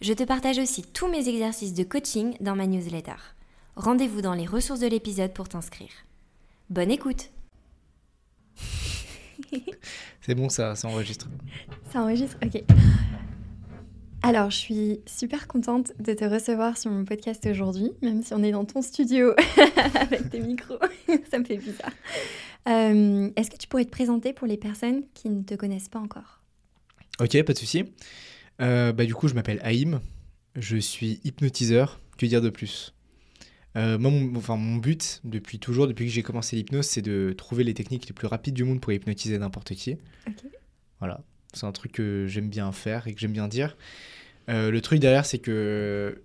Je te partage aussi tous mes exercices de coaching dans ma newsletter. Rendez-vous dans les ressources de l'épisode pour t'inscrire. Bonne écoute C'est bon ça, ça enregistre. Ça enregistre, ok. Alors, je suis super contente de te recevoir sur mon podcast aujourd'hui, même si on est dans ton studio avec tes micros. ça me fait bizarre. Euh, Est-ce que tu pourrais te présenter pour les personnes qui ne te connaissent pas encore? Ok, pas de souci. Euh, bah, du coup, je m'appelle Haïm. Je suis hypnotiseur. Que dire de plus? Euh, moi, mon, enfin, mon but, depuis toujours, depuis que j'ai commencé l'hypnose, c'est de trouver les techniques les plus rapides du monde pour hypnotiser n'importe qui. Voilà, c'est un truc que j'aime bien faire et que j'aime bien dire. Euh, le truc derrière, c'est que,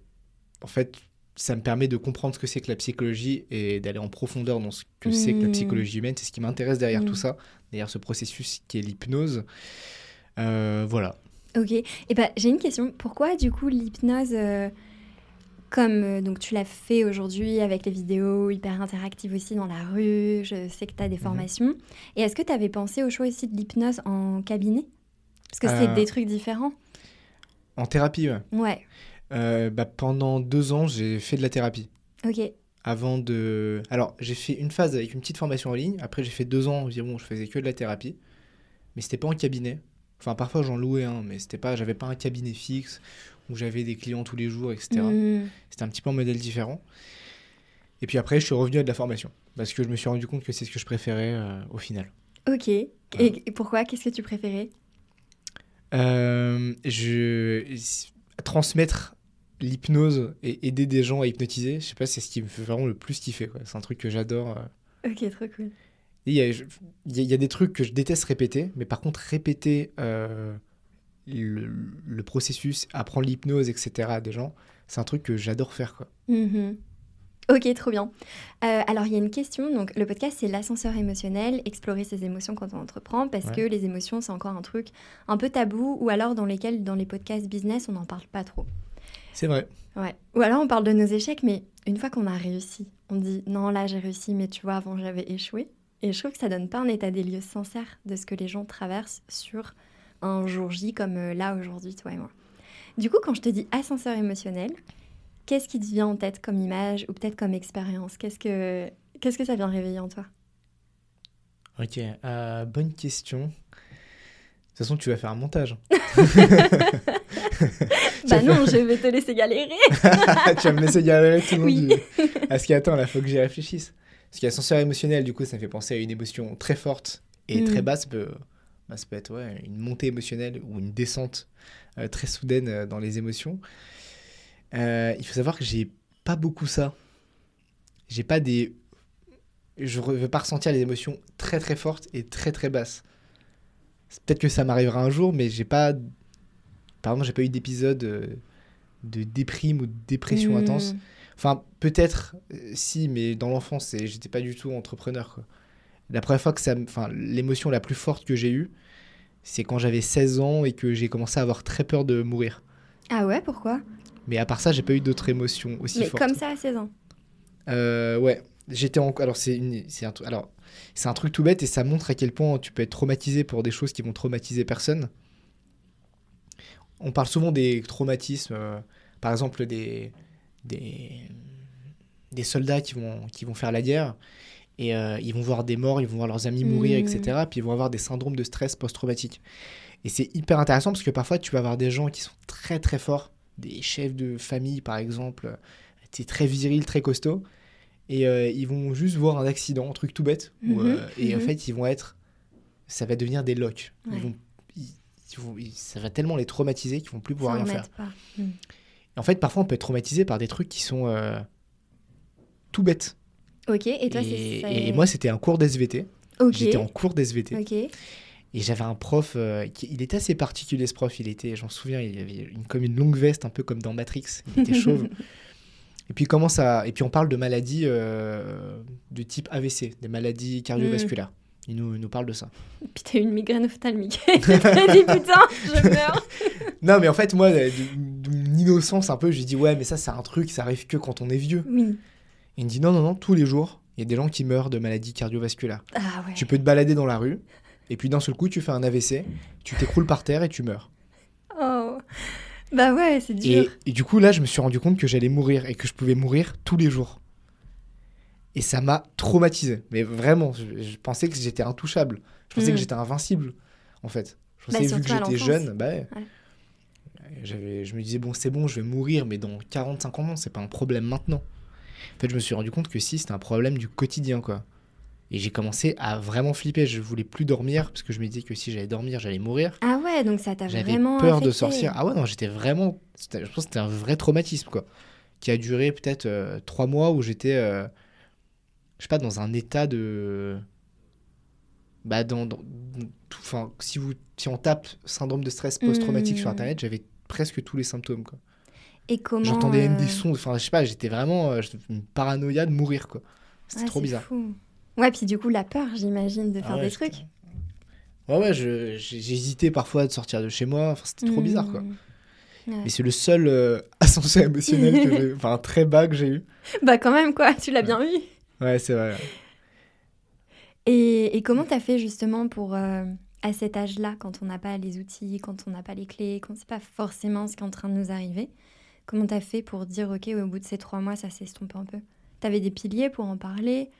en fait, ça me permet de comprendre ce que c'est que la psychologie et d'aller en profondeur dans ce que c'est que la Mm. psychologie humaine. C'est ce qui m'intéresse derrière Mm. tout ça, derrière ce processus qui est l'hypnose. Euh, voilà. Ok. Et ben, j'ai une question. Pourquoi, du coup, l'hypnose, euh, comme euh, donc tu l'as fait aujourd'hui avec les vidéos hyper interactives aussi dans la rue, je sais que tu as des formations. Et est-ce que tu avais pensé au choix aussi de l'hypnose en cabinet? Parce que c'est Euh, des trucs différents. En thérapie, ouais. Ouais. Bah, pendant deux ans, j'ai fait de la thérapie. Ok. Avant de. Alors, j'ai fait une phase avec une petite formation en ligne. Après, j'ai fait deux ans environ où je faisais que de la thérapie. Mais c'était pas en cabinet. Enfin, parfois, j'en louais un, mais c'était pas. J'avais pas un cabinet fixe où j'avais des clients tous les jours, etc. Mm. C'était un petit peu un modèle différent. Et puis après, je suis revenu à de la formation. Parce que je me suis rendu compte que c'est ce que je préférais euh, au final. Ok. Et, et pourquoi? Qu'est-ce que tu préférais? Euh, je... Transmettre l'hypnose et aider des gens à hypnotiser, je sais pas, c'est ce qui me fait vraiment le plus kiffer. C'est un truc que j'adore. euh. Ok, trop cool. Il y, a, y des trucs que je déteste répéter, mais par contre, répéter euh, le, le processus, apprendre l'hypnose, etc. à des gens, c'est un truc que j'adore faire. Quoi. Mhm. Ok, trop bien. Euh, alors, il y a une question. Donc, le podcast, c'est l'ascenseur émotionnel, explorer ses émotions quand on entreprend, parce Ouais. que les émotions, c'est encore un truc un peu tabou, ou alors dans lesquels, dans les podcasts business, on n'en parle pas trop. C'est vrai. Ouais. Ou alors, on parle de nos échecs, mais une fois qu'on a réussi, on dit non, là, j'ai réussi, mais tu vois, avant, j'avais échoué. Et je trouve que ça donne pas un état des lieux sincère de ce que les gens traversent sur un jour J comme euh, là aujourd'hui, toi et moi. Du coup, quand je te dis ascenseur émotionnel, qu'est-ce qui te vient en tête comme image ou peut-être comme expérience? Qu'est-ce que qu'est-ce que ça vient réveiller en toi? Ok, euh, bonne question. De toute façon, tu vas faire un montage. Bah non, je vais te laisser galérer. tu vas me laisser galérer tout le long Oui. du... Parce qu'attends, là, faut que j'y réfléchisse. Parce qu'ascenseur émotionnel, du coup, ça me fait penser à une émotion très forte et Mm. très basse. Ça peut, bah, ça peut être ouais, une montée émotionnelle ou une descente euh, très soudaine euh, dans les émotions. Euh, il faut savoir que j'ai pas beaucoup ça. J'ai pas des... Je ne veux pas ressentir les émotions très très fortes et très très basses. Peut-être que ça m'arrivera un jour, mais j'ai pas... Par exemple, j'ai pas eu d'épisode euh, de déprime ou de dépression Mm. intense. Enfin, peut-être, euh, si, mais dans l'enfance, j'étais pas du tout entrepreneur. quoi. La première fois que ça. Enfin, l'émotion la plus forte que j'ai eue, c'est quand j'avais 16 ans et que j'ai commencé à avoir très peur de mourir. Ah ouais, pourquoi? Mais à part ça, j'ai pas eu d'autres émotions aussi Mais fortes. comme ça à 16 ans? Euh, ouais, j'étais en. Alors, c'est une... c'est un... tru- alors, c'est un truc tout bête et ça montre à quel point tu peux être traumatisé pour des choses qui vont traumatiser personne. On parle souvent des traumatismes, euh, par exemple des, des, des soldats qui vont, qui vont faire la guerre et euh, ils vont voir des morts, ils vont voir leurs amis mourir, Mm. etc. Puis ils vont avoir des syndromes de stress post-traumatique. Et c'est hyper intéressant parce que parfois tu vas avoir des gens qui sont très très forts, des chefs de famille par exemple, c'est très viril, très costaud, et euh, ils vont juste voir un accident, un truc tout bête, où, Mhm, euh, et en mhm. fait ils vont être, ça va devenir des locs. Ouais. Ils vont, ils- ils vont- ils- ça va tellement les traumatiser qu'ils vont plus pouvoir rien en faire. pas. Et en fait, parfois on peut être traumatisé par des trucs qui sont euh, tout bêtes. Ok, et toi, c'est ça. et moi, c'était un cours d'SVT. Ok. J'étais en cours d'SVT. Ok. Et j'avais un prof, euh, qui, il était assez particulier ce prof, il était, j'en souviens, il avait une, comme une longue veste, un peu comme dans Matrix, il était chauve. et puis il commence à, et puis on parle de maladies euh, de type AVC, des maladies cardiovasculaires. Il nous, il nous parle de ça. Puis t'as eu une migraine ophtalmique. T'es dit putain, je meurs. Non, mais en fait, moi, de mon innocence un peu, j'ai dit ouais, mais ça, c'est un truc, ça arrive que quand on est vieux. Oui. Et il me dit non, non, non, tous les jours, il y a des gens qui meurent de maladies cardiovasculaires. Ah ouais. Tu peux te balader dans la rue, et puis d'un seul coup, tu fais un AVC, tu t'écroules par terre et tu meurs. Oh. Bah ouais, c'est dur. Et, et du coup, là, je me suis rendu compte que j'allais mourir et que je pouvais mourir tous les jours. Et ça m'a traumatisé. Mais vraiment, je, je pensais que j'étais intouchable. Je pensais que j'étais invincible, en fait. Je Bah, pensais, vu que j'étais jeune, bah ouais. J'avais, je me disais, bon, c'est bon, je vais mourir, mais dans 40-50 ans, c'est pas un problème maintenant. En fait, je me suis rendu compte que si, c'était un problème du quotidien, quoi. Et j'ai commencé à vraiment flipper. Je voulais plus dormir, parce que je me disais que si j'allais dormir, j'allais mourir. Ah ouais, donc ça t'a J'avais vraiment peur de sortir. Ah ouais, non, j'étais vraiment. Je pense que c'était un vrai traumatisme, quoi. Qui a duré peut-être euh, trois mois où j'étais, euh, je sais pas, dans un état de. Bah, dans. dans- tout- Enfin, si, vous, si on tape syndrome de stress post-traumatique sur Hmm. internet, j'avais presque tous les symptômes, quoi. Et comment J'entendais même euh, des sons. Enfin, je sais pas, j'étais vraiment. euh, une paranoïa de mourir, quoi. C'était ouais, trop bizarre. fou. Ouais, puis du coup, la peur, j'imagine, de Ah faire ouais, des trucs. Ouais, ouais, j'hésitais parfois de sortir de chez moi. Enfin, c'était trop bizarre, quoi. Hmm. Ouais. Mais c'est le seul euh, ascenseur émotionnel que enfin très bas que j'ai eu. Bah quand même, quoi, tu l'as bien eu. Ouais, c'est vrai. Et, et comment t'as fait justement pour, euh, à cet âge-là, quand on n'a pas les outils, quand on n'a pas les clés, quand on sait pas forcément ce qui est en train de nous arriver, comment t'as fait pour dire, ok, au bout de ces trois mois, ça s'estompe un peu? T'avais des piliers pour en parler?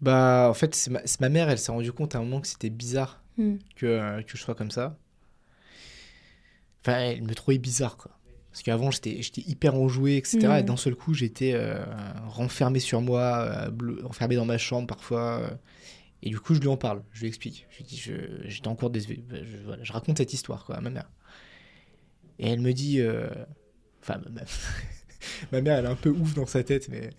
Bah, en fait, c'est ma, c'est ma mère, elle s'est rendue compte à un moment que c'était bizarre Hmm. que, euh, que je sois comme ça. Enfin, elle me trouvait bizarre, quoi. Parce qu'avant, j'étais j'étais hyper enjoué, etc. Mm. Et d'un seul coup, j'étais euh, renfermé sur moi, euh, bleu- enfermé dans ma chambre parfois. euh. et du coup, je lui en parle, je lui explique. Je lui dis, je- j'étais en cours des... Je, voilà, je raconte cette histoire, quoi, à ma mère. Et elle me dit... euh, Enfin, ma, mère, elle est un peu ouf dans sa tête, mais...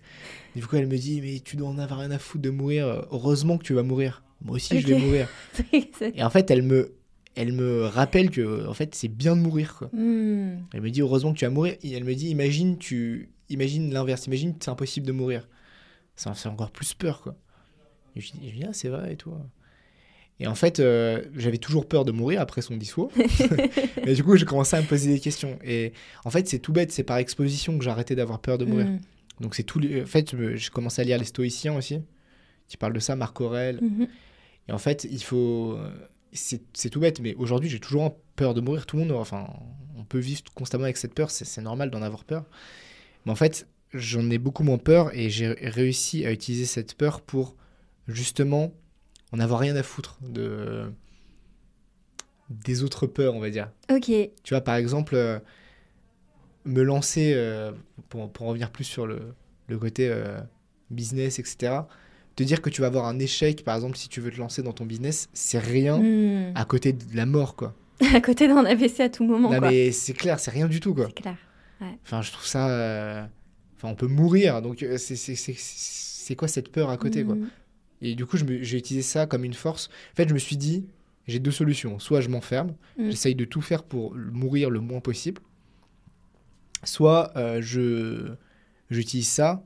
Du coup, elle me dit, mais tu dois en avoir rien à foutre de mourir. Heureusement que tu vas mourir. Moi aussi, je vais mourir. Et en fait, elle me, elle me rappelle que en fait, c'est bien de mourir. Quoi. Hmm. Elle me dit heureusement que tu vas mourir. Et elle me dit imagine tu, imagine l'inverse. Imagine que c'est impossible de mourir. Ça me fait encore plus peur, quoi. Et je dis, ah, c'est vrai et tout. Et en fait, euh, j'avais toujours peur de mourir après son discours. et du coup, j'ai commencé à me poser des questions. Et en fait, c'est tout bête. C'est par exposition que j'ai arrêté d'avoir peur de mourir. Hmm. Donc c'est tout. les- En fait, j'ai commencé à lire les Stoïciens aussi, qui parlent de ça, Marc Aurèle. Mhm. Et en fait, il faut. C'est tout bête, mais aujourd'hui, j'ai toujours peur de mourir. Tout le monde, enfin, on peut vivre constamment avec cette peur, c'est normal d'en avoir peur. Mais en fait, j'en ai beaucoup moins peur et j'ai réussi à utiliser cette peur pour justement en avoir rien à foutre de des autres peurs, on va dire. Ok. Tu vois, par exemple, euh, me lancer, euh, pour, pour revenir plus sur le, le côté euh, business, etc., te dire que tu vas avoir un échec, par exemple, si tu veux te lancer dans ton business, c'est rien Hmm. à côté de la mort, quoi. À côté d'un AVC à tout moment, non, quoi. mais c'est clair, c'est rien du tout, quoi. C'est clair. Enfin, je trouve ça... euh, Enfin, on peut mourir, donc euh, c'est- quoi cette peur à côté, quoi? Hmm. Et du coup, j'ai utilisé ça comme une force. En fait, je me suis dit, j'ai deux solutions. Soit je m'enferme, Mm. j'essaye de tout faire pour mourir le moins possible. Soit euh, je j'utilise ça,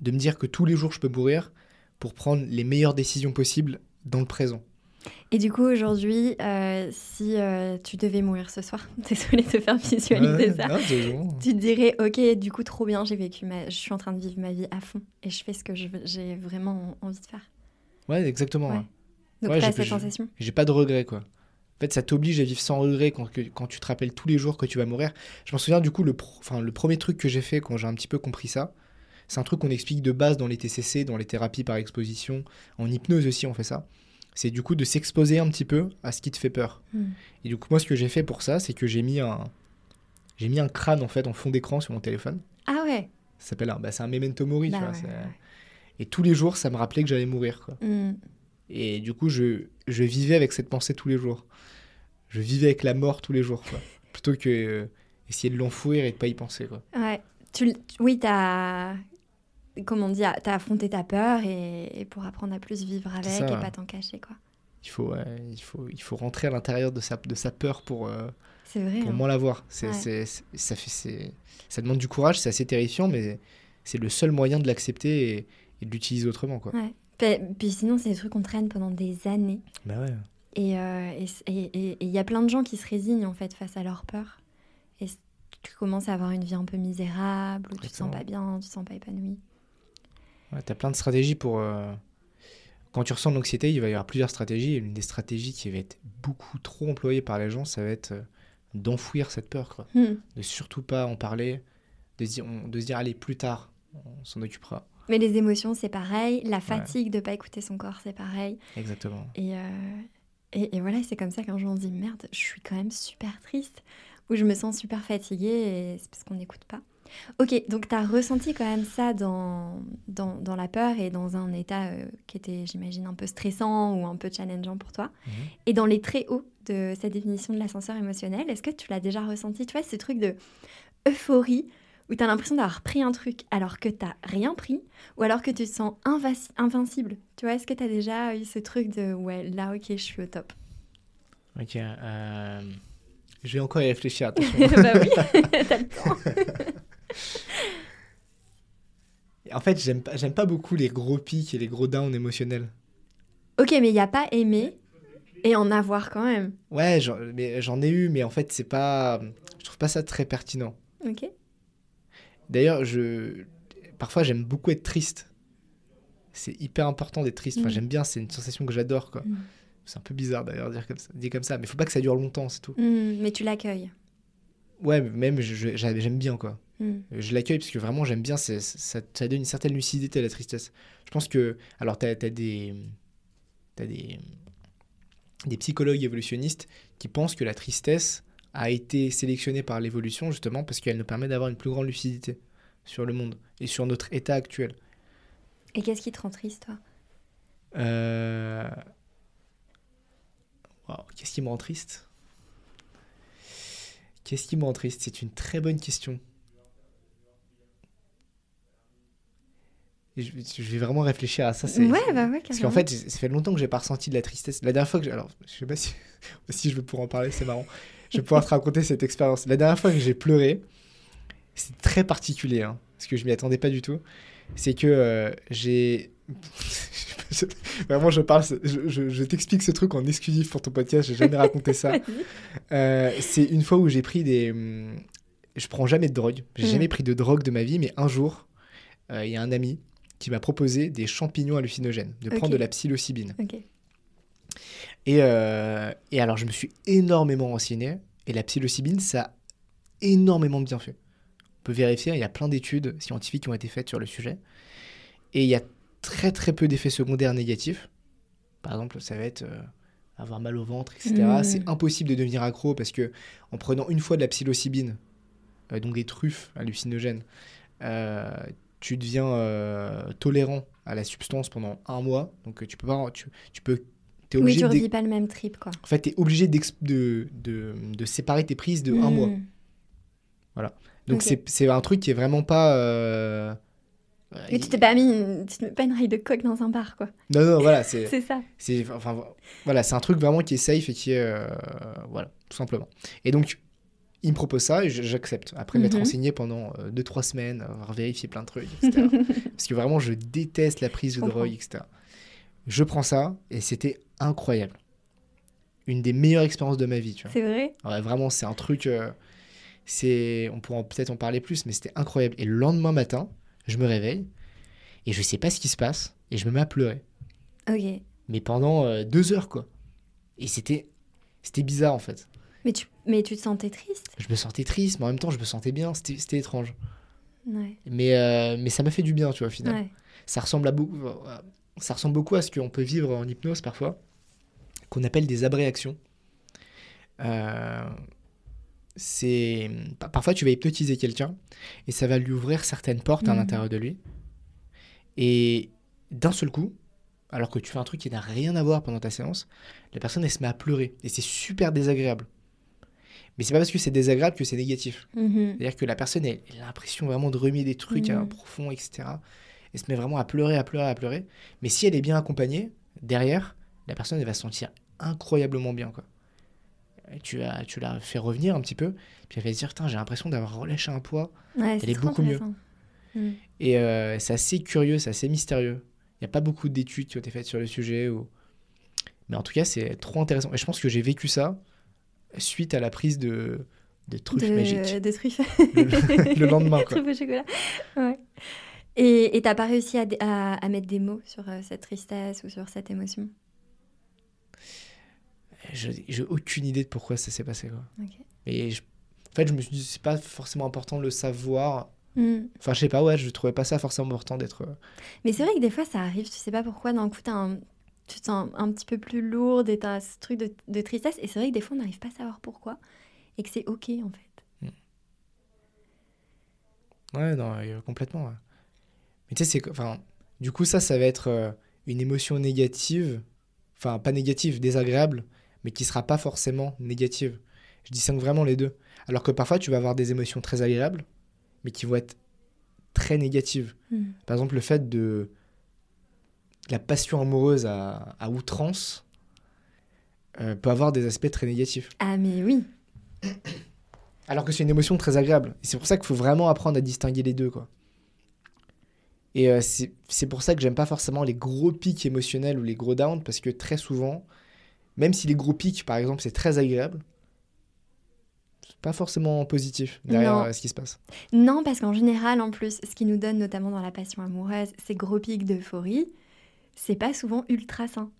de me dire que tous les jours je peux mourir pour prendre les meilleures décisions possibles dans le présent. Et du coup, aujourd'hui, euh, si euh, tu devais mourir ce soir, désolée de te faire visualiser Ouais, ça, non, c'est bon. tu te dirais, ok, du coup, trop bien, j'ai vécu ma... je suis en train de vivre ma vie à fond et je fais ce que je j'ai vraiment envie de faire. Ouais, exactement. Ouais. ouais. Donc, Ouais, t'as cette sensation? J'ai pas de regrets, quoi. En fait, ça t'oblige à vivre sans regret quand, que- quand tu te rappelles tous les jours que tu vas mourir. Je m'en souviens, du coup, le, pro- enfin, le premier truc que j'ai fait quand j'ai un petit peu compris ça, c'est un truc qu'on explique de base dans les TCC, dans les thérapies par exposition. En hypnose aussi, on fait ça. C'est du coup de s'exposer un petit peu à ce qui te fait peur. Hmm. Et du coup, moi, ce que j'ai fait pour ça, c'est que j'ai mis un, j'ai mis un crâne en fait en fond d'écran sur mon téléphone. Ah ouais Ça s'appelle un, bah, c'est un memento mori, Bah tu vois. ouais, c'est- ouais. Et tous les jours, ça me rappelait que j'allais mourir, quoi. Hmm. Et du coup, je, je vivais avec cette pensée tous les jours. Je vivais avec la mort tous les jours, quoi. Plutôt que euh, essayer de l'enfouir et de pas y penser, quoi. Ouais. Tu- oui, t'as. Comment dire T'as affronté ta peur et, et pour apprendre à plus vivre avec ça, et pas t'en cacher, quoi. Il faut, il faut, il faut rentrer à l'intérieur de sa, de sa peur pour, euh, vrai. pour hein. moins la voir. C'est, Ouais. ça, fait, c'est, ça demande du courage, c'est assez terrifiant, mais c'est le seul moyen de l'accepter et, et de l'utiliser autrement. Quoi. Ouais. Puis, puis sinon, c'est des trucs qu'on traîne pendant des années. Bah ouais. Et euh, et c- et- et- et il y a plein de gens qui se résignent en fait face à leur peur. Et tu commences à avoir une vie un peu misérable, où tu te sens pas bien, tu te sens pas épanoui. Ouais, tu as plein de stratégies pour. euh, Quand tu ressens de l'anxiété, il va y avoir plusieurs stratégies. Et L'une des stratégies qui va être beaucoup trop employée par les gens, ça va être euh, d'enfouir cette peur. Quoi. Hmm. De surtout pas en parler, de se dire, on- de se dire allez, plus tard, on s'en occupera. Mais les émotions, c'est pareil. La fatigue de pas écouter son corps, c'est pareil. Exactement. Et, euh, et, et voilà, c'est comme ça qu'un jour on se dit merde, je suis quand même super triste, ou je me sens super fatiguée, et c'est parce qu'on n'écoute pas. Ok, donc tu as ressenti quand même ça dans, dans, dans la peur et dans un état euh, qui était, j'imagine, un peu stressant ou un peu challengeant pour toi. Mhm. Et dans les très hauts de cette définition de l'ascenseur émotionnel, est-ce que tu l'as déjà ressenti Tu vois, ce truc de euphorie où tu as l'impression d'avoir pris un truc alors que tu rien pris ou alors que tu te sens invincible? Tu vois, est-ce que tu as déjà eu ce truc de ouais, là, ok, je suis au top? Ok. euh, Je vais encore y réfléchir, attention. Bah oui, t'as le temps. en fait, j'aime pas, j'aime pas beaucoup les gros pics et les gros downs émotionnels. Ok, mais il n'y a pas aimer et en avoir quand même. Ouais, j'en, mais j'en ai eu, mais en fait, c'est pas. Je trouve pas ça très pertinent. Ok. D'ailleurs, je parfois j'aime beaucoup être triste. C'est hyper important d'être triste. Enfin, Mm. j'aime bien, c'est une sensation que j'adore quoi. Mm. C'est un peu bizarre d'ailleurs dire comme ça, dit comme ça, mais faut pas que ça dure longtemps, c'est tout. Hmm, mais tu l'accueilles. Ouais, mais même je- je- j'a- j'aime bien quoi. Hmm. Je l'accueille parce que vraiment j'aime bien, ça, ça donne une certaine lucidité à la tristesse. Je pense que alors t'as as des t'as des des psychologues évolutionnistes qui pensent que la tristesse a été sélectionnée par l'évolution justement parce qu'elle nous permet d'avoir une plus grande lucidité sur le monde et sur notre état actuel. Et qu'est-ce qui te rend triste, toi? Euh... Qu'est-ce qui me rend triste? Qu'est-ce qui me rend triste? C'est une très bonne question. Et Je, je vais vraiment réfléchir à ça. Ouais, bah ouais, Parce qu'en carrément. fait, ça fait longtemps que j'ai pas ressenti de la tristesse. La dernière fois que j'ai... Alors, je sais pas si, si je vais pouvoir en parler, c'est marrant. Je vais pouvoir te raconter cette expérience. La dernière fois que j'ai pleuré, c'est très particulier, hein, parce que je m'y attendais pas du tout. C'est que euh, j'ai... Vraiment, je parle, je, je- je t'explique ce truc en exclusif pour ton podcast, j'ai jamais raconté ça. Euh, c'est une fois où j'ai pris des. hum, Je prends jamais de drogue. J'ai Mm. jamais pris de drogue de ma vie, mais un jour, euh, il y a un ami qui m'a proposé des champignons hallucinogènes, de prendre de la psilocybine. Et, euh, et alors, je me suis énormément renseigné. Et la psilocybine, ça a énormément bien fait. On peut vérifier, il y a plein d'études scientifiques qui ont été faites sur le sujet. Et il y a très très peu d'effets secondaires négatifs. Par exemple, ça va être euh, avoir mal au ventre, etc. Mm. C'est impossible de devenir accro parce que en prenant une fois de la psilocybine, euh, donc des truffes hallucinogènes, tu deviens euh, tolérant à la substance pendant un mois. Donc tu peux pas, tu, tu peux, Oui, tu revis pas le même trip, quoi. en fait, tu es obligé de, de, de séparer tes prises de un Hmm. mois. Donc, Ok. c'est- un truc qui est vraiment pas. euh, Mais tu t'es pas mis, une- tu te mets pas une raille de coke dans un bar, quoi. Non, non, voilà, c'est. C'est ça. c'est- Enfin, voilà, c'est un truc vraiment qui est safe et qui est. euh, voilà, tout simplement. Et donc, il me propose ça et j'accepte. Après m'être Mhm. renseigné pendant 2-3 semaines, avoir vérifié plein de trucs, etc. Parce que vraiment, je déteste la prise de drogue, etc. Je prends ça et c'était incroyable. Une des meilleures expériences de ma vie, tu vois. C'est vrai? Ouais, vraiment, c'est un truc. euh, c'est, on pourra peut-être en parler plus, mais c'était incroyable. Et le lendemain matin, je me réveille et je sais pas ce qui se passe et je me mets à pleurer. Ok. Mais pendant euh, deux heures, quoi. Et c'était, c'était bizarre en fait. Mais tu, mais tu te sentais triste? Je me sentais triste, mais en même temps, je me sentais bien. C'était, étrange. Ouais. Mais, euh, mais ça m'a fait du bien, tu vois, au final. Ouais. Ça ressemble à beaucoup, ça ressemble beaucoup à ce qu'on peut vivre en hypnose parfois, qu'on appelle des abréactions. Euh, c'est parfois tu vas hypnotiser quelqu'un et ça va lui ouvrir certaines portes à Mhm. l'intérieur de lui. Et d'un seul coup, alors que tu fais un truc qui n'a rien à voir pendant ta séance, la personne elle se met à pleurer et c'est super désagréable. Mais c'est pas parce que c'est désagréable que c'est négatif. Mhm. C'est-à-dire que la personne, elle, elle a l'impression vraiment de remuer des trucs à profond, etc. Elle se met vraiment à pleurer, à pleurer, à pleurer. Mais si elle est bien accompagnée, derrière, la personne elle va se sentir incroyablement bien. Quoi. Tu, la, tu la fais revenir un petit peu, puis elle va se dire J'ai l'impression d'avoir relâché un poids. Ouais, Elle est beaucoup mieux. Mm. Et euh, c'est assez curieux, c'est assez mystérieux. Il n'y a pas beaucoup d'études qui ont été faites sur le sujet. Ou... Mais en tout cas, c'est trop intéressant. Et je pense que j'ai vécu ça suite à la prise de, de truffes de, magiques de truffes. le, le lendemain. Quoi. Truffes au chocolat. Ouais. Et t'as pas réussi à, dé- à, à mettre des mots sur euh, cette tristesse ou sur cette émotion? Je- J'ai aucune idée de pourquoi ça s'est passé. Quoi. Je- en fait, je me suis dit, c'est pas forcément important de le savoir. Mm. Enfin, je sais pas, ouais, je trouvais pas ça forcément important d'être. euh, Mais c'est vrai que des fois, ça arrive, tu sais pas pourquoi, d'un coup, t'as un- tu te sens un petit peu plus lourde et t'as ce truc de, de tristesse. Et c'est vrai que des fois, on n'arrive pas à savoir pourquoi et que c'est OK, en fait. Ouais, non, euh, complètement. ouais. Mais tu sais, c'est. Enfin, du coup, ça, ça va être euh, une émotion négative. Enfin, pas négative, désagréable, mais qui sera pas forcément négative. Je distingue vraiment les deux. Alors que parfois, tu vas avoir des émotions très agréables, mais qui vont être très négatives. Mm. Par exemple, le fait de. La passion amoureuse à, à outrance euh, peut avoir des aspects très négatifs. Ah, mais oui. Alors que c'est une émotion très agréable. Et c'est pour ça qu'il faut vraiment apprendre à distinguer les deux, quoi. Et euh, c'est c'est pour ça que j'aime pas forcément les gros pics émotionnels ou les gros downs, parce que très souvent, même si les gros pics, par exemple, c'est très agréable, c'est pas forcément positif derrière Non. euh, ce qui se passe. Non, parce qu'en général, en plus, ce qui nous donne, notamment dans la passion amoureuse, ces gros pics d'euphorie, c'est pas souvent ultra sain.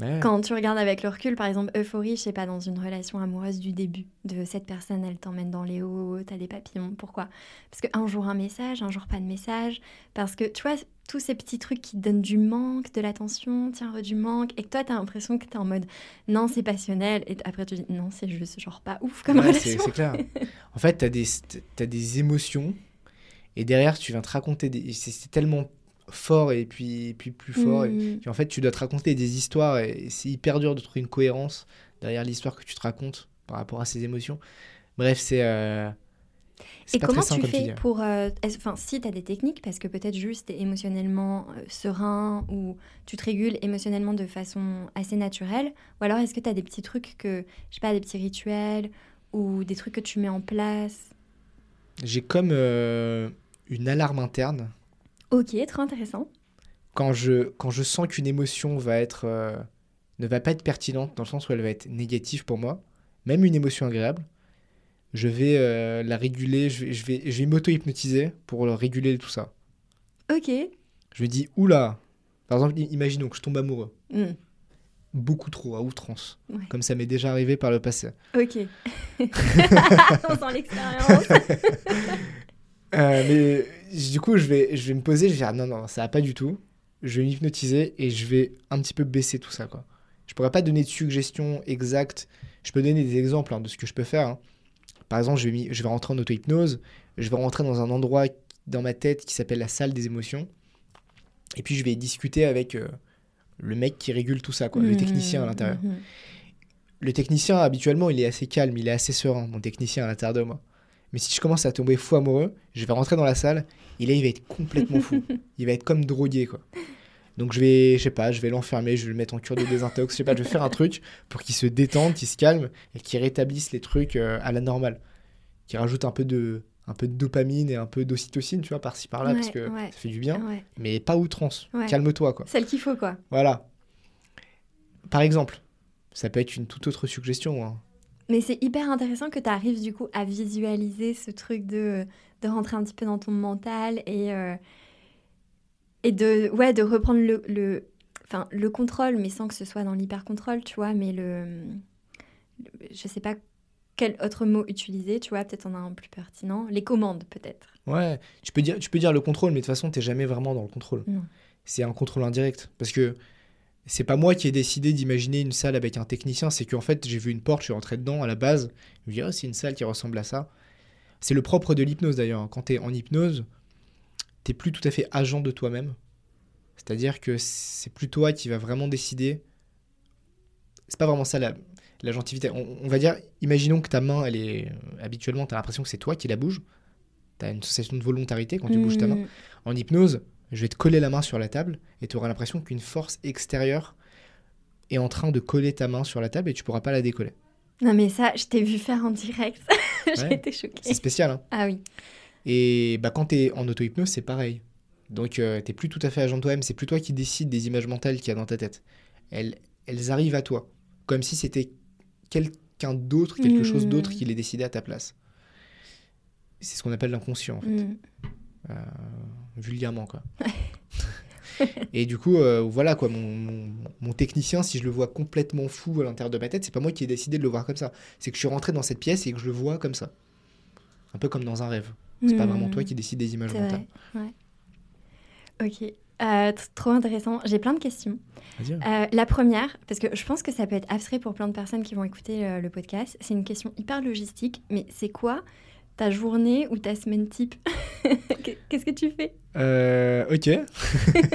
Ouais. Quand tu regardes avec le recul, par exemple, euphorie, je sais pas, dans une relation amoureuse du début, de cette personne, elle t'emmène dans les hauts, t'as des papillons. Pourquoi? Parce qu'un jour un message, un jour pas de message. Parce que, tu vois, tous ces petits trucs qui te donnent du manque, de l'attention, tiens, du manque, et que toi, t'as l'impression que t'es en mode non, c'est passionnel, et après tu dis non, c'est juste genre pas ouf comme Ouais, c'est relation. c'est clair. En fait, t'as des, t'as des émotions, et derrière, tu viens te raconter des. C'est tellement fort et puis, puis plus fort. et- Mm. En fait, tu dois te raconter des histoires et c'est hyper dur de trouver une cohérence derrière l'histoire que tu te racontes par rapport à ces émotions. Bref, c'est. euh, Et pas comment très sain, tu comme fais dis. pour... euh, Enfin, si tu as des techniques, parce que peut-être juste t'es émotionnellement euh, serein ou tu te régules émotionnellement de façon assez naturelle, ou alors est-ce que tu as des petits trucs que, je sais pas, des petits rituels ou des trucs que tu mets en place? J'ai comme une alarme interne. Ok, trop intéressant. Quand je, quand je sens qu'une émotion va être, euh, ne va pas être pertinente, dans le sens où elle va être négative pour moi, même une émotion agréable, je vais euh, la réguler, je vais, je vais, je vais m'auto-hypnotiser pour réguler tout ça. Ok. Je me dis, oula, par exemple, imaginons que je tombe amoureux, Hmm, beaucoup trop, à outrance, Ouais. comme ça m'est déjà arrivé par le passé. Ok. On sent l'expérience. Euh, mais du coup, je vais, je vais me poser, je vais dire, non, non, ça va pas du tout. Je vais m'hypnotiser et je vais un petit peu baisser tout ça, quoi. Je pourrais pas donner de suggestions exactes. Je peux donner des exemples hein, de ce que je peux faire. hein. Par exemple, je vais, je vais rentrer en auto-hypnose. Je vais rentrer dans un endroit dans ma tête qui s'appelle la salle des émotions. Et puis, je vais discuter avec euh, le mec qui régule tout ça, quoi, le Hmm, technicien à l'intérieur. mhm. Le technicien, habituellement, il est assez calme, il est assez serein, mon technicien à l'intérieur de moi. Mais si je commence à tomber fou amoureux, je vais rentrer dans la salle, et là, il va être complètement fou. il va être comme drogué, quoi. Donc je vais, je sais pas, je vais l'enfermer, je vais le mettre en cure de désintox, je sais pas, je vais faire un truc pour qu'il se détende, qu'il se calme, et qu'il rétablisse les trucs euh, à la normale. Qu'il rajoute un peu de, un peu de dopamine et un peu d'ocytocine, tu vois, par-ci par-là, parce que ouais. ça fait du bien, Ouais. mais pas outrance. Calme-toi, quoi. Celle qu'il faut, quoi. Voilà. Par exemple, ça peut être une toute autre suggestion. hein. Mais c'est hyper intéressant que tu arrives du coup à visualiser ce truc de, de rentrer un petit peu dans ton mental et, euh, et de, ouais, de reprendre le, le, enfin, le contrôle, mais sans que ce soit dans l'hyper-contrôle, tu vois, mais le, le- Je sais pas quel autre mot utiliser, tu vois, peut-être on a un plus pertinent. Les commandes, peut-être. Ouais, tu peux dire, tu peux dire le contrôle, mais de toute façon, t'es jamais vraiment dans le contrôle. C'est un contrôle indirect. Parce que c'est pas moi qui ai décidé d'imaginer une salle avec un technicien, c'est qu'en fait, j'ai vu une porte, je suis rentré dedans à la base. Je me dis, oh, c'est une salle qui ressemble à ça. C'est le propre de l'hypnose d'ailleurs. Quand t'es en hypnose, t'es plus tout à fait agent de toi-même. C'est-à-dire que c'est plus toi qui va vraiment décider. C'est pas vraiment ça la, la gentilité. On, on va dire, imaginons que ta main, elle est. Habituellement, t'as l'impression que c'est toi qui la bouge. T'as une sensation de volontarité quand tu bouges ta main. Hmm, En hypnose, je vais te coller la main sur la table et tu auras l'impression qu'une force extérieure est en train de coller ta main sur la table et tu pourras pas la décoller. Non, mais ça, je t'ai vu faire en direct. J'ai Ouais. été C'est choquée. spécial, hein. Ah oui. Et bah, quand tu es en auto-hypnose, c'est pareil. Donc, tu n'es plus tout à fait agent toi-même. C'est plus toi qui décides des images mentales qu'il y a dans ta tête. Elles, elles arrivent à toi. Comme si c'était quelqu'un d'autre, quelque chose d'autre qui les décidait à ta place. C'est ce qu'on appelle l'inconscient, en fait. Mm. Euh, vulgairement, quoi. Et du coup, euh, voilà, quoi. Mon, mon- mon technicien, si je le vois complètement fou à l'intérieur de ma tête, c'est pas moi qui ai décidé de le voir comme ça. C'est que je suis rentré dans cette pièce et que je le vois comme ça. Un peu comme dans un rêve. C'est pas vraiment toi qui décides des images mentales. Ouais. Ok. Euh, trop intéressant. J'ai plein de questions. Euh, la première, parce que je pense que ça peut être abstrait pour plein de personnes qui vont écouter euh, le podcast, c'est une question hyper logistique, mais c'est quoi ta journée ou ta semaine type Qu'est- Qu'est-ce que tu fais? Euh, ok.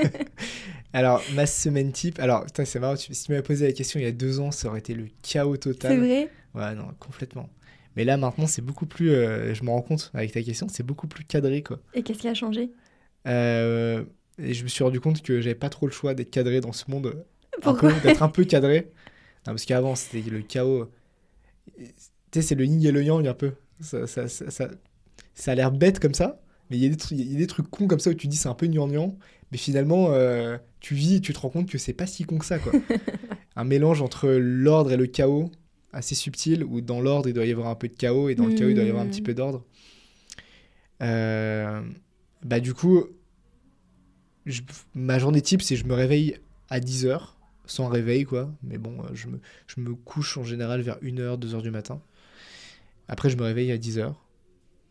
alors, ma semaine type. Alors, putain, c'est marrant. Si tu m'avais posé la question il y a deux ans, ça aurait été le chaos C'est total. vrai? Ouais, non, complètement. Mais là, maintenant, c'est beaucoup plus. euh, je me rends compte avec ta question, c'est beaucoup plus cadré, quoi. Et qu'est-ce qui a changé? Euh, et je me suis rendu compte que j'avais pas trop le choix d'être cadré dans ce monde. Pourquoi? D'être un peu cadré. Non, parce qu'avant, c'était le chaos. Tu sais, c'est le yin et le yang, un peu. Ça, ça, ça, ça, ça a l'air bête comme ça, mais il y, a des trucs- il y a des trucs cons comme ça où tu dis c'est un peu gnangnan, mais finalement, euh, tu vis et tu te rends compte que c'est pas si con que ça, quoi. un mélange entre l'ordre et le chaos, assez subtil, où dans l'ordre, il doit y avoir un peu de chaos, et dans le chaos, il doit y avoir un petit peu d'ordre. Euh, bah, du coup, je- ma journée type, c'est je me réveille à 10h, sans réveil, quoi. Mais bon, je me, je me couche en général vers 1h, 2h du matin. Après, je me réveille à 10h.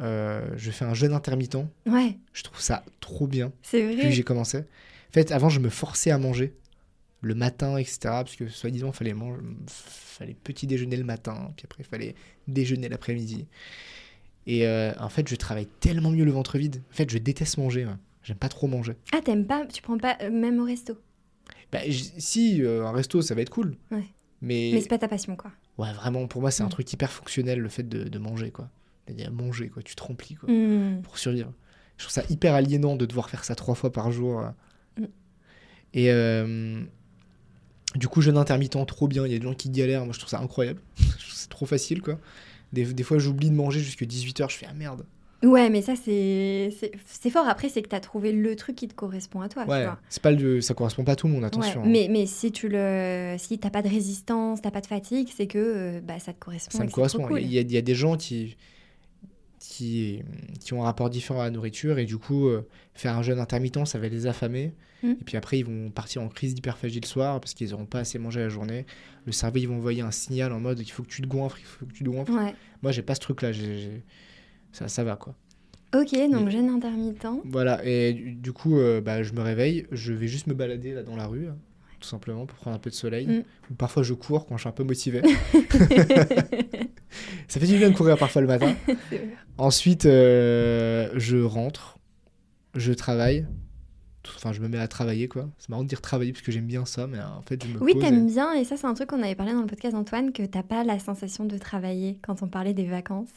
je fais un jeûne intermittent. Ouais, Je trouve ça trop bien c'est depuis que vrai. j'ai commencé. En fait, avant, je me forçais à manger le matin, etc. Parce que, soi-disant, il fallait, manger, fallait petit déjeuner le matin, puis après, il fallait déjeuner l'après-midi. Et euh, en fait, je travaille tellement mieux le ventre vide. En fait, je déteste manger. J'aime pas trop manger. Ah, t'aimes pas Tu prends pas euh, même au resto? Bah, si, euh, un resto, ça va être cool. Ouais. Mais, Mais c'est pas ta passion, quoi. Ouais, vraiment, pour moi, c'est un Mm. truc hyper fonctionnel, le fait de, de manger, quoi. C'est-à-dire manger, quoi. Tu te remplis, quoi, Mm. pour survivre. Je trouve ça hyper aliénant de devoir faire ça trois fois par jour. euh. Mm. Et euh, du coup, jeûne intermittent, trop bien. Il y a des gens qui galèrent. Moi, je trouve ça incroyable. Je trouve que c'est trop facile, quoi. Des, des fois, j'oublie de manger jusqu'à 18h. Je fais, ah merde. Ouais, mais ça, c'est fort. Après, c'est que t'as trouvé le truc qui te correspond à toi, tu Ouais, c'est pas le, ça correspond pas à tout le monde, attention. hein. mais, mais si tu le si t'as pas de résistance, t'as pas de fatigue, c'est que euh, bah, ça te correspond. ça me correspond. cool. Il y, a- il y a des gens qui, qui, qui ont un rapport différent à la nourriture et du coup, euh, faire un jeûne intermittent, ça va les affamer. Mm. Et puis après, ils vont partir en crise d'hyperphagie le soir parce qu'ils n'auront pas assez mangé la journée. Le cerveau, ils vont envoyer un signal en mode il faut que tu te goinfres, il faut que tu te goinfres. Ouais. Moi, j'ai pas ce truc-là. j'ai- Ça, ça va quoi. Ok, donc Mais- jeûne intermittent. Voilà, et du, coup, euh, bah, je me réveille, je vais juste me balader là dans la rue, hein, tout simplement, pour prendre un peu de soleil. Mm. Ou parfois, je cours quand je suis un peu motivé. Ça fait du bien de courir parfois le matin. Ensuite, euh, je rentre, je travaille. Enfin, je me mets à travailler, quoi. C'est marrant de dire travailler parce que j'aime bien ça, mais euh, en fait, je me oui, t'aimes et- bien, et ça, c'est un truc qu'on avait parlé dans le podcast d'Antoine, que t'as pas la sensation de travailler quand on parlait des vacances.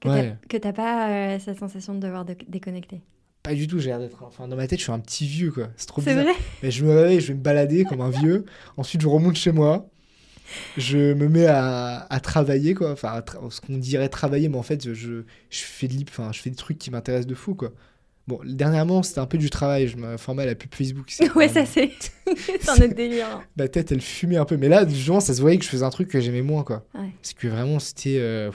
Que t'as- Ouais. que t'as pas euh, cette sensation de devoir de- déconnecter. Pas du tout, j'ai l'air d'être. Enfin, dans ma tête, je suis un petit vieux, quoi. C'est trop C'est bizarre. vrai Mais je me réveille, je vais me balader comme un vieux. Ensuite, je remonte chez moi. Je me mets à, à travailler, quoi. Enfin, tra- ce qu'on dirait travailler, mais en fait, je, je, fais, de enfin, je fais des trucs qui m'intéressent de fou, quoi. Bon, dernièrement, c'était un peu du travail. Je me formais à la pub Facebook. Ouais, vraiment- ça c'est c'est un autre délire. hein. Ma tête, elle fumait un peu. Mais là, genre, ça se voyait que je faisais un truc que j'aimais moins, quoi. Ouais. Parce que vraiment, c'était. euh,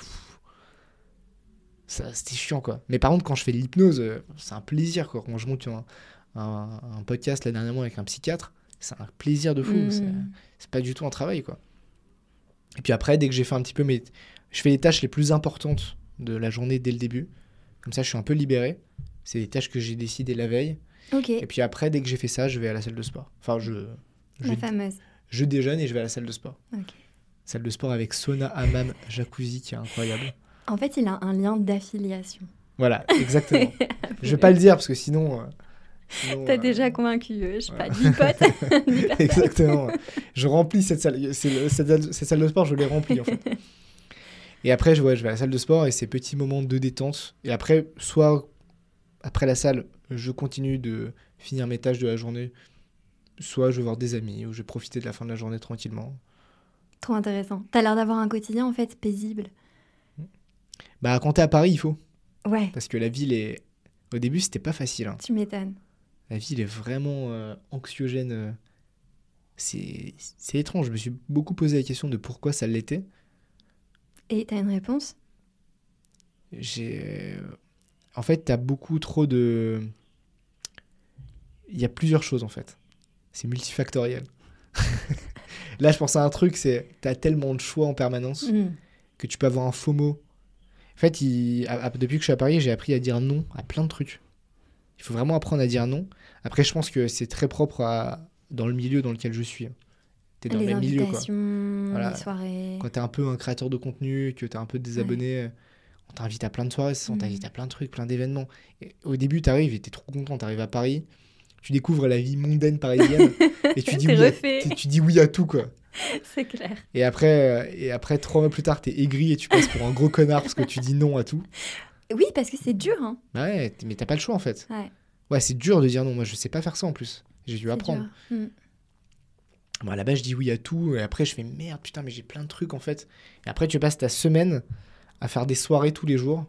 c'était chiant, quoi. Mais par contre, quand je fais de l'hypnose, euh, c'est un plaisir, quoi. Quand je monte un, un, un podcast là dernièrement avec un psychiatre, c'est un plaisir de fou. Mm. C'est- pas du tout un travail, quoi. Et puis après, dès que j'ai fait un petit peu mes. Je fais les tâches les plus importantes de la journée dès le début. Comme ça, je suis un peu libéré. C'est des tâches que j'ai décidées la veille. Et puis après, dès que j'ai fait ça, je vais à la salle de sport. Enfin, je. Je, la fameuse. je déjeune et je vais à la salle de sport. Salle de sport avec sauna, hammam, jacuzzi qui est incroyable. En fait, il a un lien d'affiliation. Voilà, exactement. je vais pas le dire parce que sinon. euh, sinon, T'as euh, déjà convaincu, euh, je sais pas, ouais. 10 potes. Exactement. Je remplis cette salle. le- Cette, salle- cette salle de sport, je l'ai remplie en fait. Et après, je, ouais, je vais à la salle de sport et ces petits moments de détente. Et après, soit après la salle, je continue de finir mes tâches de la journée soit je vais voir des amis, ou je vais profiter de la fin de la journée tranquillement. Trop intéressant. T'as l'air d'avoir un quotidien en fait paisible. Bah, quand t'es à Paris, il faut. Ouais, Parce que la ville est. Au début, c'était pas facile. hein. tu m'étonnes. La ville est vraiment euh, anxiogène. euh. C'est c'est étrange. Je me suis beaucoup posé la question de pourquoi ça l'était. Et t'as une réponse? J'ai. En fait, t'as beaucoup trop de. Il y a plusieurs choses en fait. C'est multifactoriel. Là, je pense à un truc, c'est t'as tellement de choix en permanence Hmm. que tu peux avoir un faux mot. En fait, il- à- à- depuis que je suis à Paris, j'ai appris à dire non à plein de trucs. Il faut vraiment apprendre à dire non. Après, je pense que c'est très propre à... dans le milieu dans lequel je suis. T'es dans Les le même milieu, quoi. Voilà. les soirées. Quand t'es un peu un créateur de contenu, que t'as un peu des abonnés, on t'invite à plein de soirées, on t'invite à plein de trucs, plein d'événements. Et au début, t'arrives et t'es trop content, t'arrives à Paris, tu découvres la vie mondaine parisienne et tu dis, oui à, tu- tu dis oui à tout, quoi. C'est clair. Et après, euh, et après, trois mois plus tard, t'es aigri et tu passes pour un gros connard parce que tu dis non à tout. Oui, parce que c'est dur. Hein. Bah ouais, mais t'as pas le choix en fait. Ouais, Ouais, c'est dur de dire non. Moi, je sais pas faire ça en plus. J'ai dû apprendre. dur. Hmm. Bon, à la base, je dis oui à tout. Et après, je fais merde, putain, mais j'ai plein de trucs en fait. Et après, tu passes ta semaine à faire des soirées tous les jours.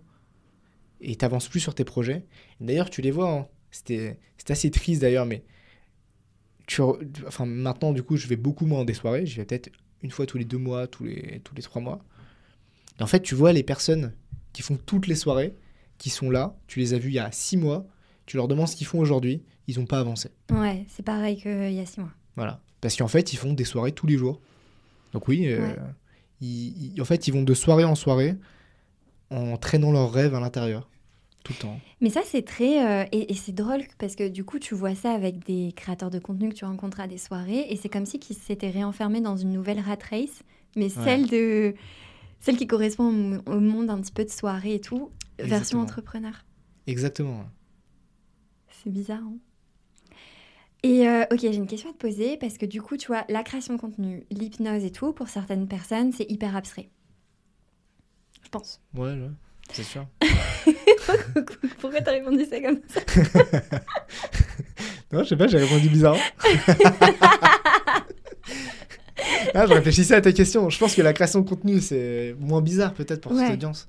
Et t'avances plus sur tes projets. D'ailleurs, tu les vois. hein. C'était assez triste d'ailleurs, mais. Tu, enfin, maintenant, du coup, je vais beaucoup moins dans des soirées. J'y vais peut-être une fois tous les deux mois, tous les, tous les trois mois. Et en fait, tu vois les personnes qui font toutes les soirées, qui sont là. Tu les as vues il y a six mois. Tu leur demandes ce qu'ils font aujourd'hui. Ils n'ont pas avancé. Ouais, c'est pareil qu'il y a six mois. Voilà. Parce qu'en fait, ils font des soirées tous les jours. Donc oui, euh, Ouais. ils- ils- en fait, ils vont de soirée en soirée en traînant leurs rêves à l'intérieur. Tout le temps. Mais ça, c'est très. euh, et et c'est drôle parce que du coup, tu vois ça avec des créateurs de contenu que tu rencontres à des soirées. Et c'est comme si qu'ils s'étaient réenfermés dans une nouvelle rat race, mais celle, de, celle qui correspond au, au monde un petit peu de soirée et tout, version entrepreneur. Exactement. C'est bizarre. hein. et euh, ok, j'ai une question à te poser parce que du coup, tu vois, la création de contenu, l'hypnose et tout, pour certaines personnes, c'est hyper abstrait. Je pense. Ouais, ouais, c'est sûr. Pourquoi t'as répondu ça comme ça non, je sais pas, j'ai répondu bizarrement. ah, je réfléchissais à ta question. Je pense que la création de contenu, c'est moins bizarre peut-être pour Ouais. cette audience.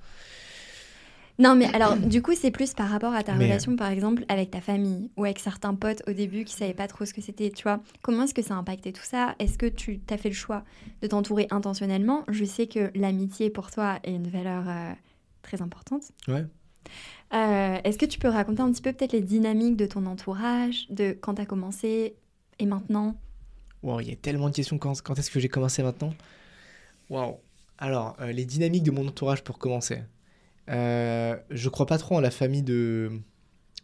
Non, mais alors, du coup, c'est plus par rapport à ta Mais- relation, par exemple, avec ta famille ou avec certains potes au début qui savaient pas trop ce que c'était, tu vois. Comment est-ce que ça a impacté tout ça? Est-ce que tu t'as fait le choix de t'entourer intentionnellement? Je sais que l'amitié pour toi est une valeur euh, très importante. Ouais. Euh, est-ce que tu peux raconter un petit peu peut-être les dynamiques de ton entourage, de quand tu as commencé et maintenant? Wow, il y a tellement de questions. Quand, quand est-ce que j'ai commencé maintenant? Waouh. Alors, euh, les dynamiques de mon entourage pour commencer. Euh, je crois pas trop en la famille de,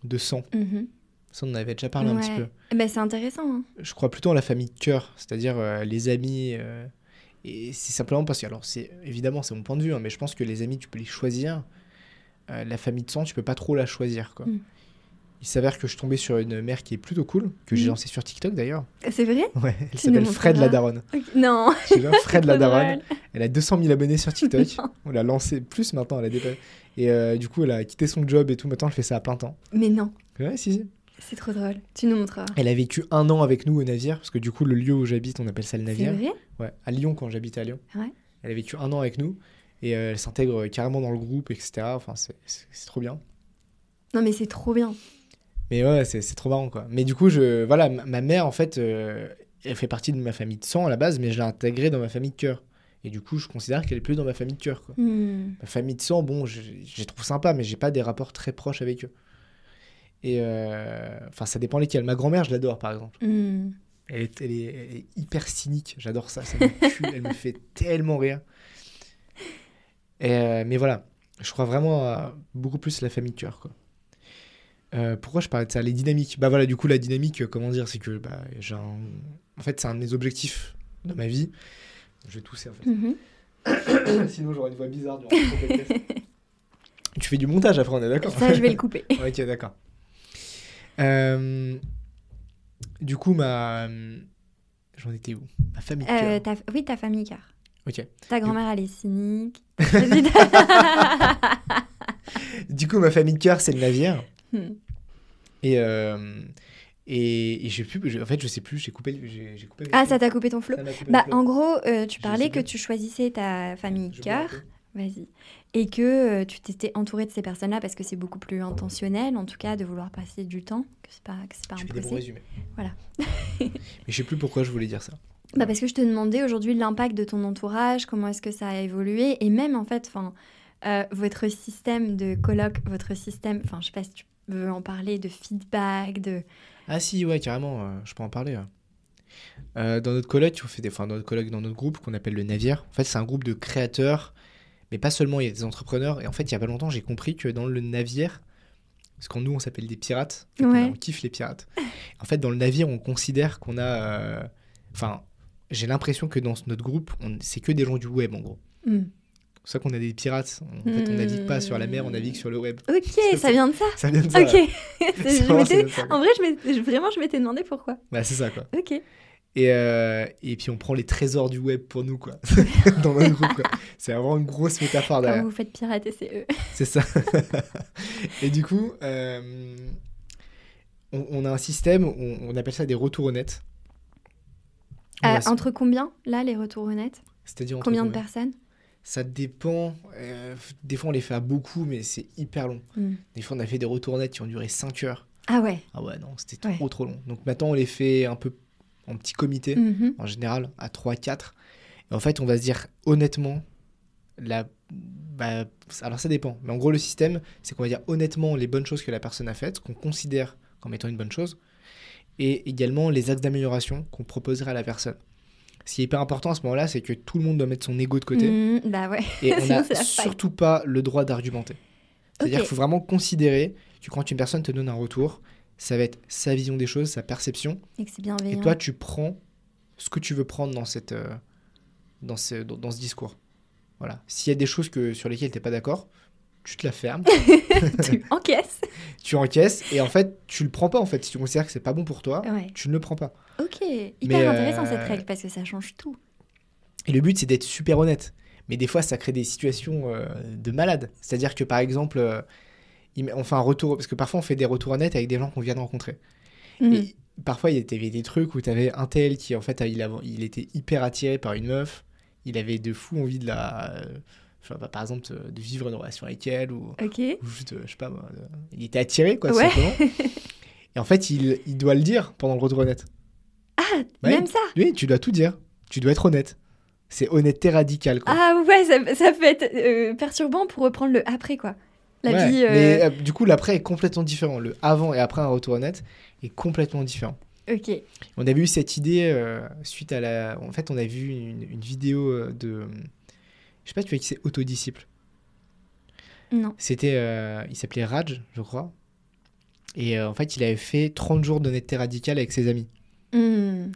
de sang. Mhm. Ça, on en avait déjà parlé un petit peu. Eh ben, C'est intéressant. hein. Je crois plutôt en la famille de cœur, c'est-à-dire euh, les amis. et c'est simplement parce que, alors, c'est évidemment, c'est mon point de vue, hein, mais je pense que les amis, tu peux les choisir. Euh, la famille de sang, tu peux pas trop la choisir. Quoi. Mm. Il s'avère que je suis tombé sur une mère qui est plutôt cool, que j'ai Mm. lancée sur TikTok d'ailleurs. C'est vrai? Ouais, elle s'appelle Fred la. Daronne. Non. Fred la Daronne. Elle a 200 000 abonnés sur TikTok. Non. On l'a lancé plus maintenant, elle a dépassé. Et euh, du coup, elle a quitté son job et tout. Maintenant, elle fait ça à plein temps. Mais non, Ouais, si, si. c'est trop drôle. Tu nous montreras. Elle a vécu un an avec nous au navire, parce que du coup, le lieu où j'habite, on appelle ça le C'est navire. vrai? Ouais, à Lyon, quand j'habitais à Lyon. Ouais. Elle a vécu un an avec nous. Et euh, elle s'intègre carrément dans le groupe, etc. Enfin, c'est- trop bien. Non, mais c'est trop bien. Mais ouais, c'est trop marrant, quoi. Mais du coup, je, voilà, ma mère, en fait, euh, elle fait partie de ma famille de sang à la base, mais je l'ai intégrée dans ma famille de cœur. Et du coup, je considère qu'elle est plus dans ma famille de cœur, quoi. Hmm. Ma famille de sang, bon, je, je les trouve sympas, mais j'ai pas des rapports très proches avec eux. Et euh, enfin, ça dépend lesquels. Ma grand-mère, je l'adore, par exemple. Hmm. Elle est, elle est- elle est hyper cynique. J'adore ça. Ça me tue. elle me fait tellement rire. Et, euh, mais voilà, je crois vraiment à beaucoup plus la famille de cœur, quoi. Euh, pourquoi je parlais de ça? Les dynamiques. Bah voilà, du coup, la dynamique, euh, comment dire, c'est que bah, j'ai un... En fait, c'est un de mes objectifs de ma vie. Je vais tousser, en fait. Mhm. Sinon, j'aurais une voix bizarre durant le podcast. Tu fais du montage après, on est d'accord? Ça, je vais le couper. Ok, d'accord. Euh, du coup, ma. J'en étais où? Ma famille de Euh, cœur. ta- Oui, ta famille car. Ok. Ta grand-mère, elle est cynique. Du coup, ma famille de cœur, c'est le navire. Hmm. Et, euh, Et, et j'ai plus, en fait, je sais plus, j'ai coupé, j'ai coupé. Ah, ça t'a coupé ton coupé le Bah, flow. en gros, euh, tu parlais que plus. tu choisissais ta famille me cœur, vas-y, et que euh, tu t'étais entouré de ces personnes-là parce que c'est beaucoup plus intentionnel, en tout cas, de vouloir passer du temps, que c'est pas, que c'est pas Je fais des bons impossible. résumés. Voilà. Mais je sais plus pourquoi je voulais dire ça. Bah parce que je te demandais aujourd'hui l'impact de ton entourage, comment est-ce que ça a évolué, et même en fait, enfin, euh, votre système de colloque, votre système, enfin, je sais pas si tu veux en parler, de feedback, de... Ah si, ouais, carrément, euh, je peux en parler. ouais. Euh, dans notre colloque, on fait des, enfin, dans notre colloque, dans notre groupe qu'on appelle le Navire. En fait, c'est un groupe de créateurs, mais pas seulement. Il y a des entrepreneurs. Et en fait, il y a pas longtemps, j'ai compris que dans le Navire, parce qu'en nous, on s'appelle des pirates. on, a- on kiffe les pirates. En fait, dans le navire, on considère qu'on a, enfin, j'ai l'impression que dans notre groupe, c'est que des gens du web, en gros. Hmm. C'est pour ça qu'on a des pirates. En fait, on navigue pas sur la mer, on navigue sur le web. Ok, ça vient de ça Ça vient de ça. Ok. je vraiment- ça de ça, en vrai, je vraiment, je m'étais demandé pourquoi. Bah, c'est ça, quoi. Ok. Et, euh, et puis on prend les trésors du web pour nous, quoi. Dans notre groupe, quoi. C'est vraiment une grosse métaphore Quand derrière. vous faites pirater, c'est eux. C'est ça. et du coup, euh, on, on a un système, on, on appelle ça des retours honnêtes. Euh, s- entre combien, là, les retours honnêtes C'est-à-dire entre Combien de combien personnes Ça dépend. euh, des fois, on les fait à beaucoup, mais c'est hyper long. Hmm. Des fois, on a fait des retours honnêtes qui ont duré 5 heures. Ah ouais. Ah ouais, non, c'était Ouais. trop, trop long. Donc maintenant, on les fait un peu en petit comité. Mhm. en général à 3-4. Et en fait, on va se dire honnêtement, la... bah, alors ça dépend. Mais en gros, le système, c'est qu'on va dire honnêtement les bonnes choses que la personne a faites, qu'on considère comme étant une bonne chose, et également les axes d'amélioration qu'on proposerait à la personne. Ce qui est hyper important à ce moment-là, c'est que tout le monde doit mettre son ego de côté, Hmm, bah ouais. et on n'a surtout pas le droit d'argumenter. C'est-à-dire qu'il faut vraiment considérer que quand une personne te donne un retour, ça va être sa vision des choses, sa perception, Et que c'est et bienveillant. toi, tu prends ce que tu veux prendre dans, cette, euh, dans, ce, dans, dans ce discours. Voilà. S'il y a des choses que, sur lesquelles tu n'es pas d'accord, tu te la fermes, tu encaisses. tu encaisses, et en fait, tu le prends pas. En fait, si tu considères que c'est pas bon pour toi, Ouais. tu ne le prends pas. Ok. Hyper Mais, intéressant euh, cette règle parce que ça change tout. Et le but, c'est d'être super honnête. Mais des fois, ça crée des situations euh, de malade. C'est-à-dire que, par exemple, euh, on fait un retour, parce que parfois, on fait des retours honnêtes avec des gens qu'on vient de rencontrer. Hmm. Et parfois, il y avait des trucs où tu avais un tel qui, en fait, il, avait- il était hyper attiré par une meuf. Il avait de fou envie de la. Bah, par exemple, euh, de vivre une relation avec elle ou, Ok. ou juste, euh, je sais pas il était attiré, quoi, Ouais. simplement. Et en fait, il, il doit le dire pendant le retour honnête. Ah, même ça. Oui, tu dois tout dire. Tu dois être honnête. C'est honnêteté radicale, quoi. Ah ouais, ça, ça peut être euh, perturbant pour reprendre le après quoi. La Ouais, vie. euh, Mais euh, du coup, l'après est complètement différent. Le avant et après un retour honnête est complètement différent. Ok. On avait eu cette idée suite à la. En fait, on a vu une, une vidéo de. Je sais pas, tu vois qui c'est Autodisciple. Non. C'était. euh, il s'appelait Raj, je crois. Et euh, en fait, il avait fait 30 jours d'honnêteté radicale avec ses amis. Hmm.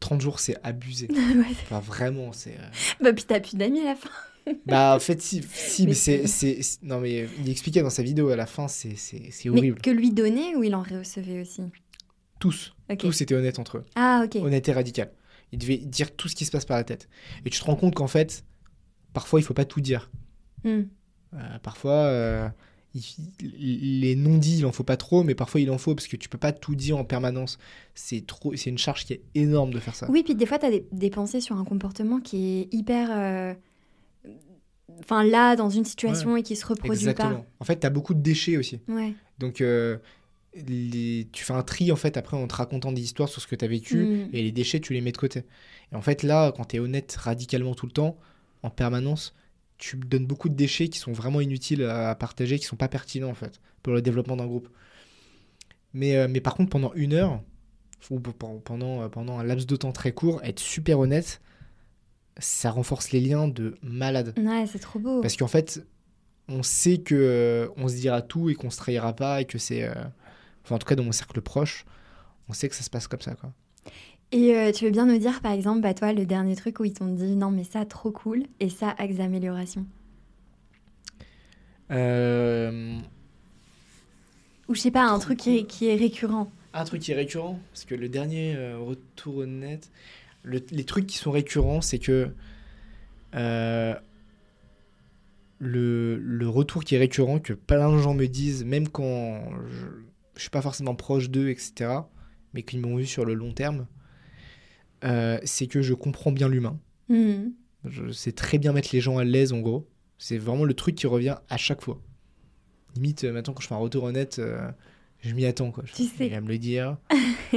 30 jours, c'est abusé. Ouais. Enfin, vraiment, c'est. euh, Bah puis t'as plus d'amis à la fin. Bah, en fait, si, si Mais mais c'est, c'est- Non, mais il expliquait dans sa vidéo à la fin, c'est, c'est, c'est Mais horrible. que lui donner ou il en recevait aussi? Tous. Ok. Tous étaient honnêtes entre eux. Ah ok. honnêteté radicale. Il devait dire tout ce qui se passe par la tête. Et tu te rends compte qu'en fait, parfois, il faut pas tout dire. Hmm. Euh, parfois, euh, il- les non-dits, il en faut pas trop, mais parfois, il en faut parce que tu peux pas tout dire en permanence. C'est trop, c'est une charge qui est énorme de faire ça. Oui, puis des fois t'as des, des pensées sur un comportement qui est hyper. euh, Enfin là, dans une situation et qui se reproduit Exactement. En fait, tu as beaucoup de déchets aussi. pas. Ouais. Donc, euh, les... tu fais un tri, en fait, après, en te racontant des histoires sur ce que tu as vécu, Mm. et les déchets, tu les mets de côté. Et en fait, là, quand tu es honnête radicalement tout le temps, en permanence, tu donnes beaucoup de déchets qui sont vraiment inutiles à partager, qui sont pas pertinents, en fait, pour le développement d'un groupe. Mais, euh, mais par contre, pendant une heure, ou pendant, euh, pendant un laps de temps très court, être super honnête, ça renforce les liens de malade. Ouais, c'est trop beau. Parce qu'en fait, on sait que euh, on se dira tout et qu'on se trahira pas et que c'est, euh, enfin en tout cas dans mon cercle proche, on sait que ça se passe comme ça quoi. Et euh, tu veux bien nous dire, par exemple, bah toi, le dernier truc où ils t'ont dit non, mais ça, trop cool, et ça, axe d'amélioration. Euh, Ou je sais pas, un truc qui est, cool. qui est récurrent. un truc qui est récurrent, parce que le dernier euh, retour honnête, le- les trucs qui sont récurrents, c'est que euh, le, le retour qui est récurrent, que plein de gens me disent, même quand je, je suis pas forcément proche d'eux, etc., mais qui m'ont vu sur le long terme, euh, c'est que je comprends bien l'humain. Mhm. Je sais très bien mettre les gens à l'aise, en gros. C'est vraiment le truc qui revient à chaque fois. Limite, euh, maintenant, quand je fais un retour honnête, euh, je m'y attends. Quoi. Je Tu sais. Il va me le dire.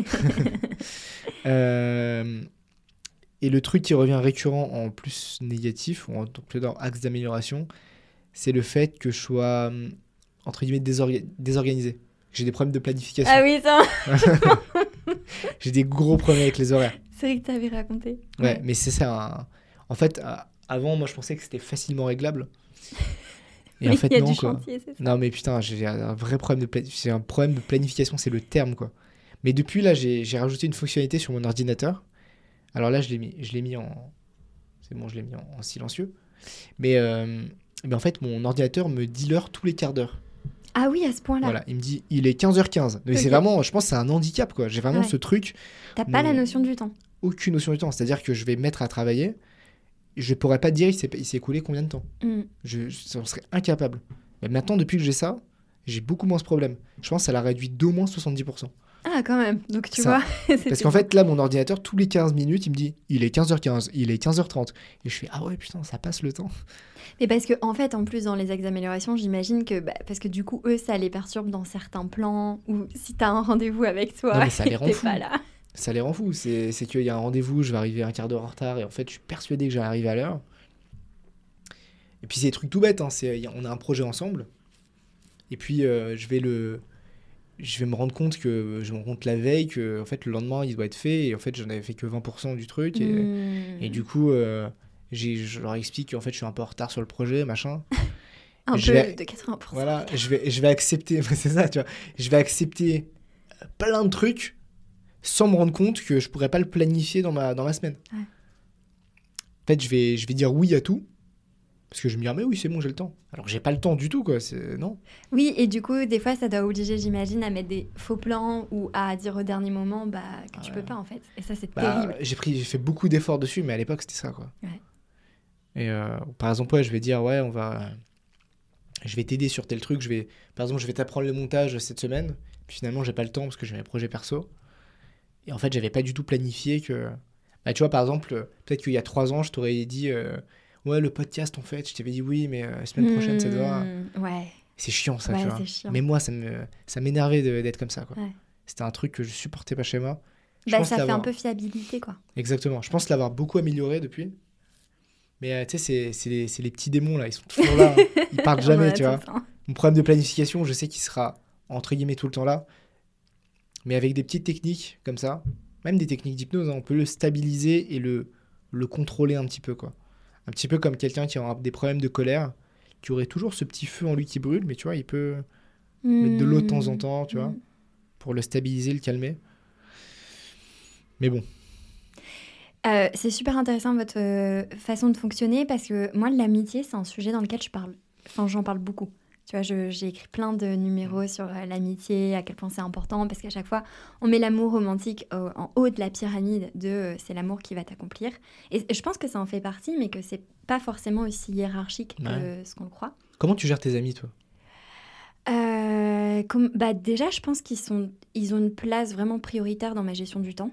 Euh, et le truc qui revient récurrent en plus négatif, ou en tant que dans axe d'amélioration, c'est le fait que je sois, hum, entre guillemets, désorga- désorganisé. J'ai des problèmes de planification. Ah oui, ça, J'ai des gros problèmes avec les horaires. C'est vrai que tu avais raconté. Ouais, mais c'est ça. un- En fait, euh, avant, moi, je pensais que c'était facilement réglable. Et en fait, y a non, du quoi. chantier, ça. Non, mais putain, j'ai un vrai problème de, plani- j'ai un problème de planification, c'est le terme, quoi. Mais depuis, là, j'ai rajouté une fonctionnalité sur mon ordinateur. Alors là, je l'ai mis, je mis en... C'est bon, je l'ai mis en, en silencieux. Mais, euh, mais en fait, mon ordinateur me dit l'heure tous les quarts d'heure. Ah oui, à ce point-là. Voilà, il me dit, il est 15h15. Mais c'est vraiment, je pense que c'est un handicap, quoi. J'ai vraiment Ouais. ce truc, T'as pas la notion du temps. Aucune notion du temps. C'est-à-dire que je vais me mettre à travailler, je pourrais pas te dire il s'est écoulé combien de temps. Mm. Je, je serais incapable. Mais maintenant, depuis que j'ai ça, j'ai beaucoup moins ce problème. Je pense que ça l'a réduit d'au moins 70%. Ah, quand même. Donc, tu Ça. vois. Parce qu'en fait, là, mon ordinateur, tous les 15 minutes, il me dit il est 15h15, il est 15h30. Et je fais ah ouais, putain, ça passe le temps. Mais parce que, en fait, en plus, dans les axes d'amélioration, j'imagine que. bah, parce que du coup, eux, ça les perturbe dans certains plans. Ou si t'as un rendez-vous avec toi Non, mais ça les rend pas là. Ça les rend fous. C'est qu'il y a un rendez-vous, je vais arriver un quart d'heure en retard. Et en fait, je suis persuadé que j'allais arriver à l'heure. Et puis, c'est des trucs tout bêtes. Hein. On a un projet ensemble. Et puis, euh, je vais le. Je vais me rendre compte que je me rends compte la veille que en fait le lendemain il doit être fait et en fait j'en avais fait que 20% du truc et, Mm. et du coup euh, j'ai- je leur explique qu'en fait je suis un peu en retard sur le projet machin Un peu vais- de 80%. Voilà, je vais, je vais accepter, c'est ça, tu vois. Je vais accepter plein de trucs sans me rendre compte que je pourrais pas le planifier dans ma, dans ma semaine. Ouais. En fait, je vais, je vais dire oui à tout. Parce que je me dis, ah, mais oui, c'est bon, j'ai le temps. Alors, j'ai pas le temps du tout, quoi. C'est... Non. Oui, et du coup, des fois, ça doit obliger, j'imagine, à mettre des faux plans ou à dire au dernier moment bah, que tu Ouais. peux pas, en fait. Et ça, c'est Bah, terrible. j'ai, pris, j'ai fait beaucoup d'efforts dessus, mais à l'époque, c'était ça, quoi. Ouais. Et euh, par exemple, ouais, je vais dire, ouais, on va. Je vais t'aider sur tel truc. Je vais, par exemple, je vais t'apprendre le montage cette semaine. Puis finalement, j'ai pas le temps parce que j'ai mes projets perso. Et en fait, j'avais pas du tout planifié que. Bah, tu vois, par exemple, peut-être qu'il y a trois ans, je t'aurais dit, euh, ouais, le podcast, en fait, je t'avais dit oui, mais euh, semaine prochaine, ça doit. Ouais, C'est chiant, ça, ouais, tu vois. c'est chiant. Mais moi, ça, ça m'énervait de- d'être comme ça, quoi. Ouais. C'était un truc que je supportais pas chez moi. Bah, ça fait un peu fiabilité, quoi. Exactement. Je pense l'avoir beaucoup amélioré depuis. Mais euh, tu sais, c'est- c'est les, les petits démons là, ils sont toujours là. hein. Ils partent jamais, tu vois. Mon problème de planification, je sais qu'il sera entre guillemets tout le temps là. Mais avec des petites techniques comme ça, même des techniques d'hypnose, hein, on peut le stabiliser et le, le contrôler un petit peu. quoi. Un petit peu comme quelqu'un qui aura des problèmes de colère, qui aurait toujours ce petit feu en lui qui brûle, mais tu vois, il peut mettre de l'eau de temps en Mm. temps, tu vois, Mm. pour le stabiliser, le calmer. Mais bon, Euh, c'est super intéressant votre euh, façon de fonctionner parce que moi, l'amitié, c'est un sujet dans lequel je parle. Enfin, j'en parle beaucoup. Tu vois, j'ai écrit plein de numéros sur euh, l'amitié, à quel point c'est important, parce qu'à chaque fois, on met l'amour romantique au- en haut de la pyramide de euh, c'est l'amour qui va t'accomplir. Et je pense que ça en fait partie, mais que c'est pas forcément aussi hiérarchique que ce qu'on le croit. comment tu gères tes amis, toi? Euh, comme, bah déjà, je pense qu'ils sont, ils ont une place vraiment prioritaire dans ma gestion du temps.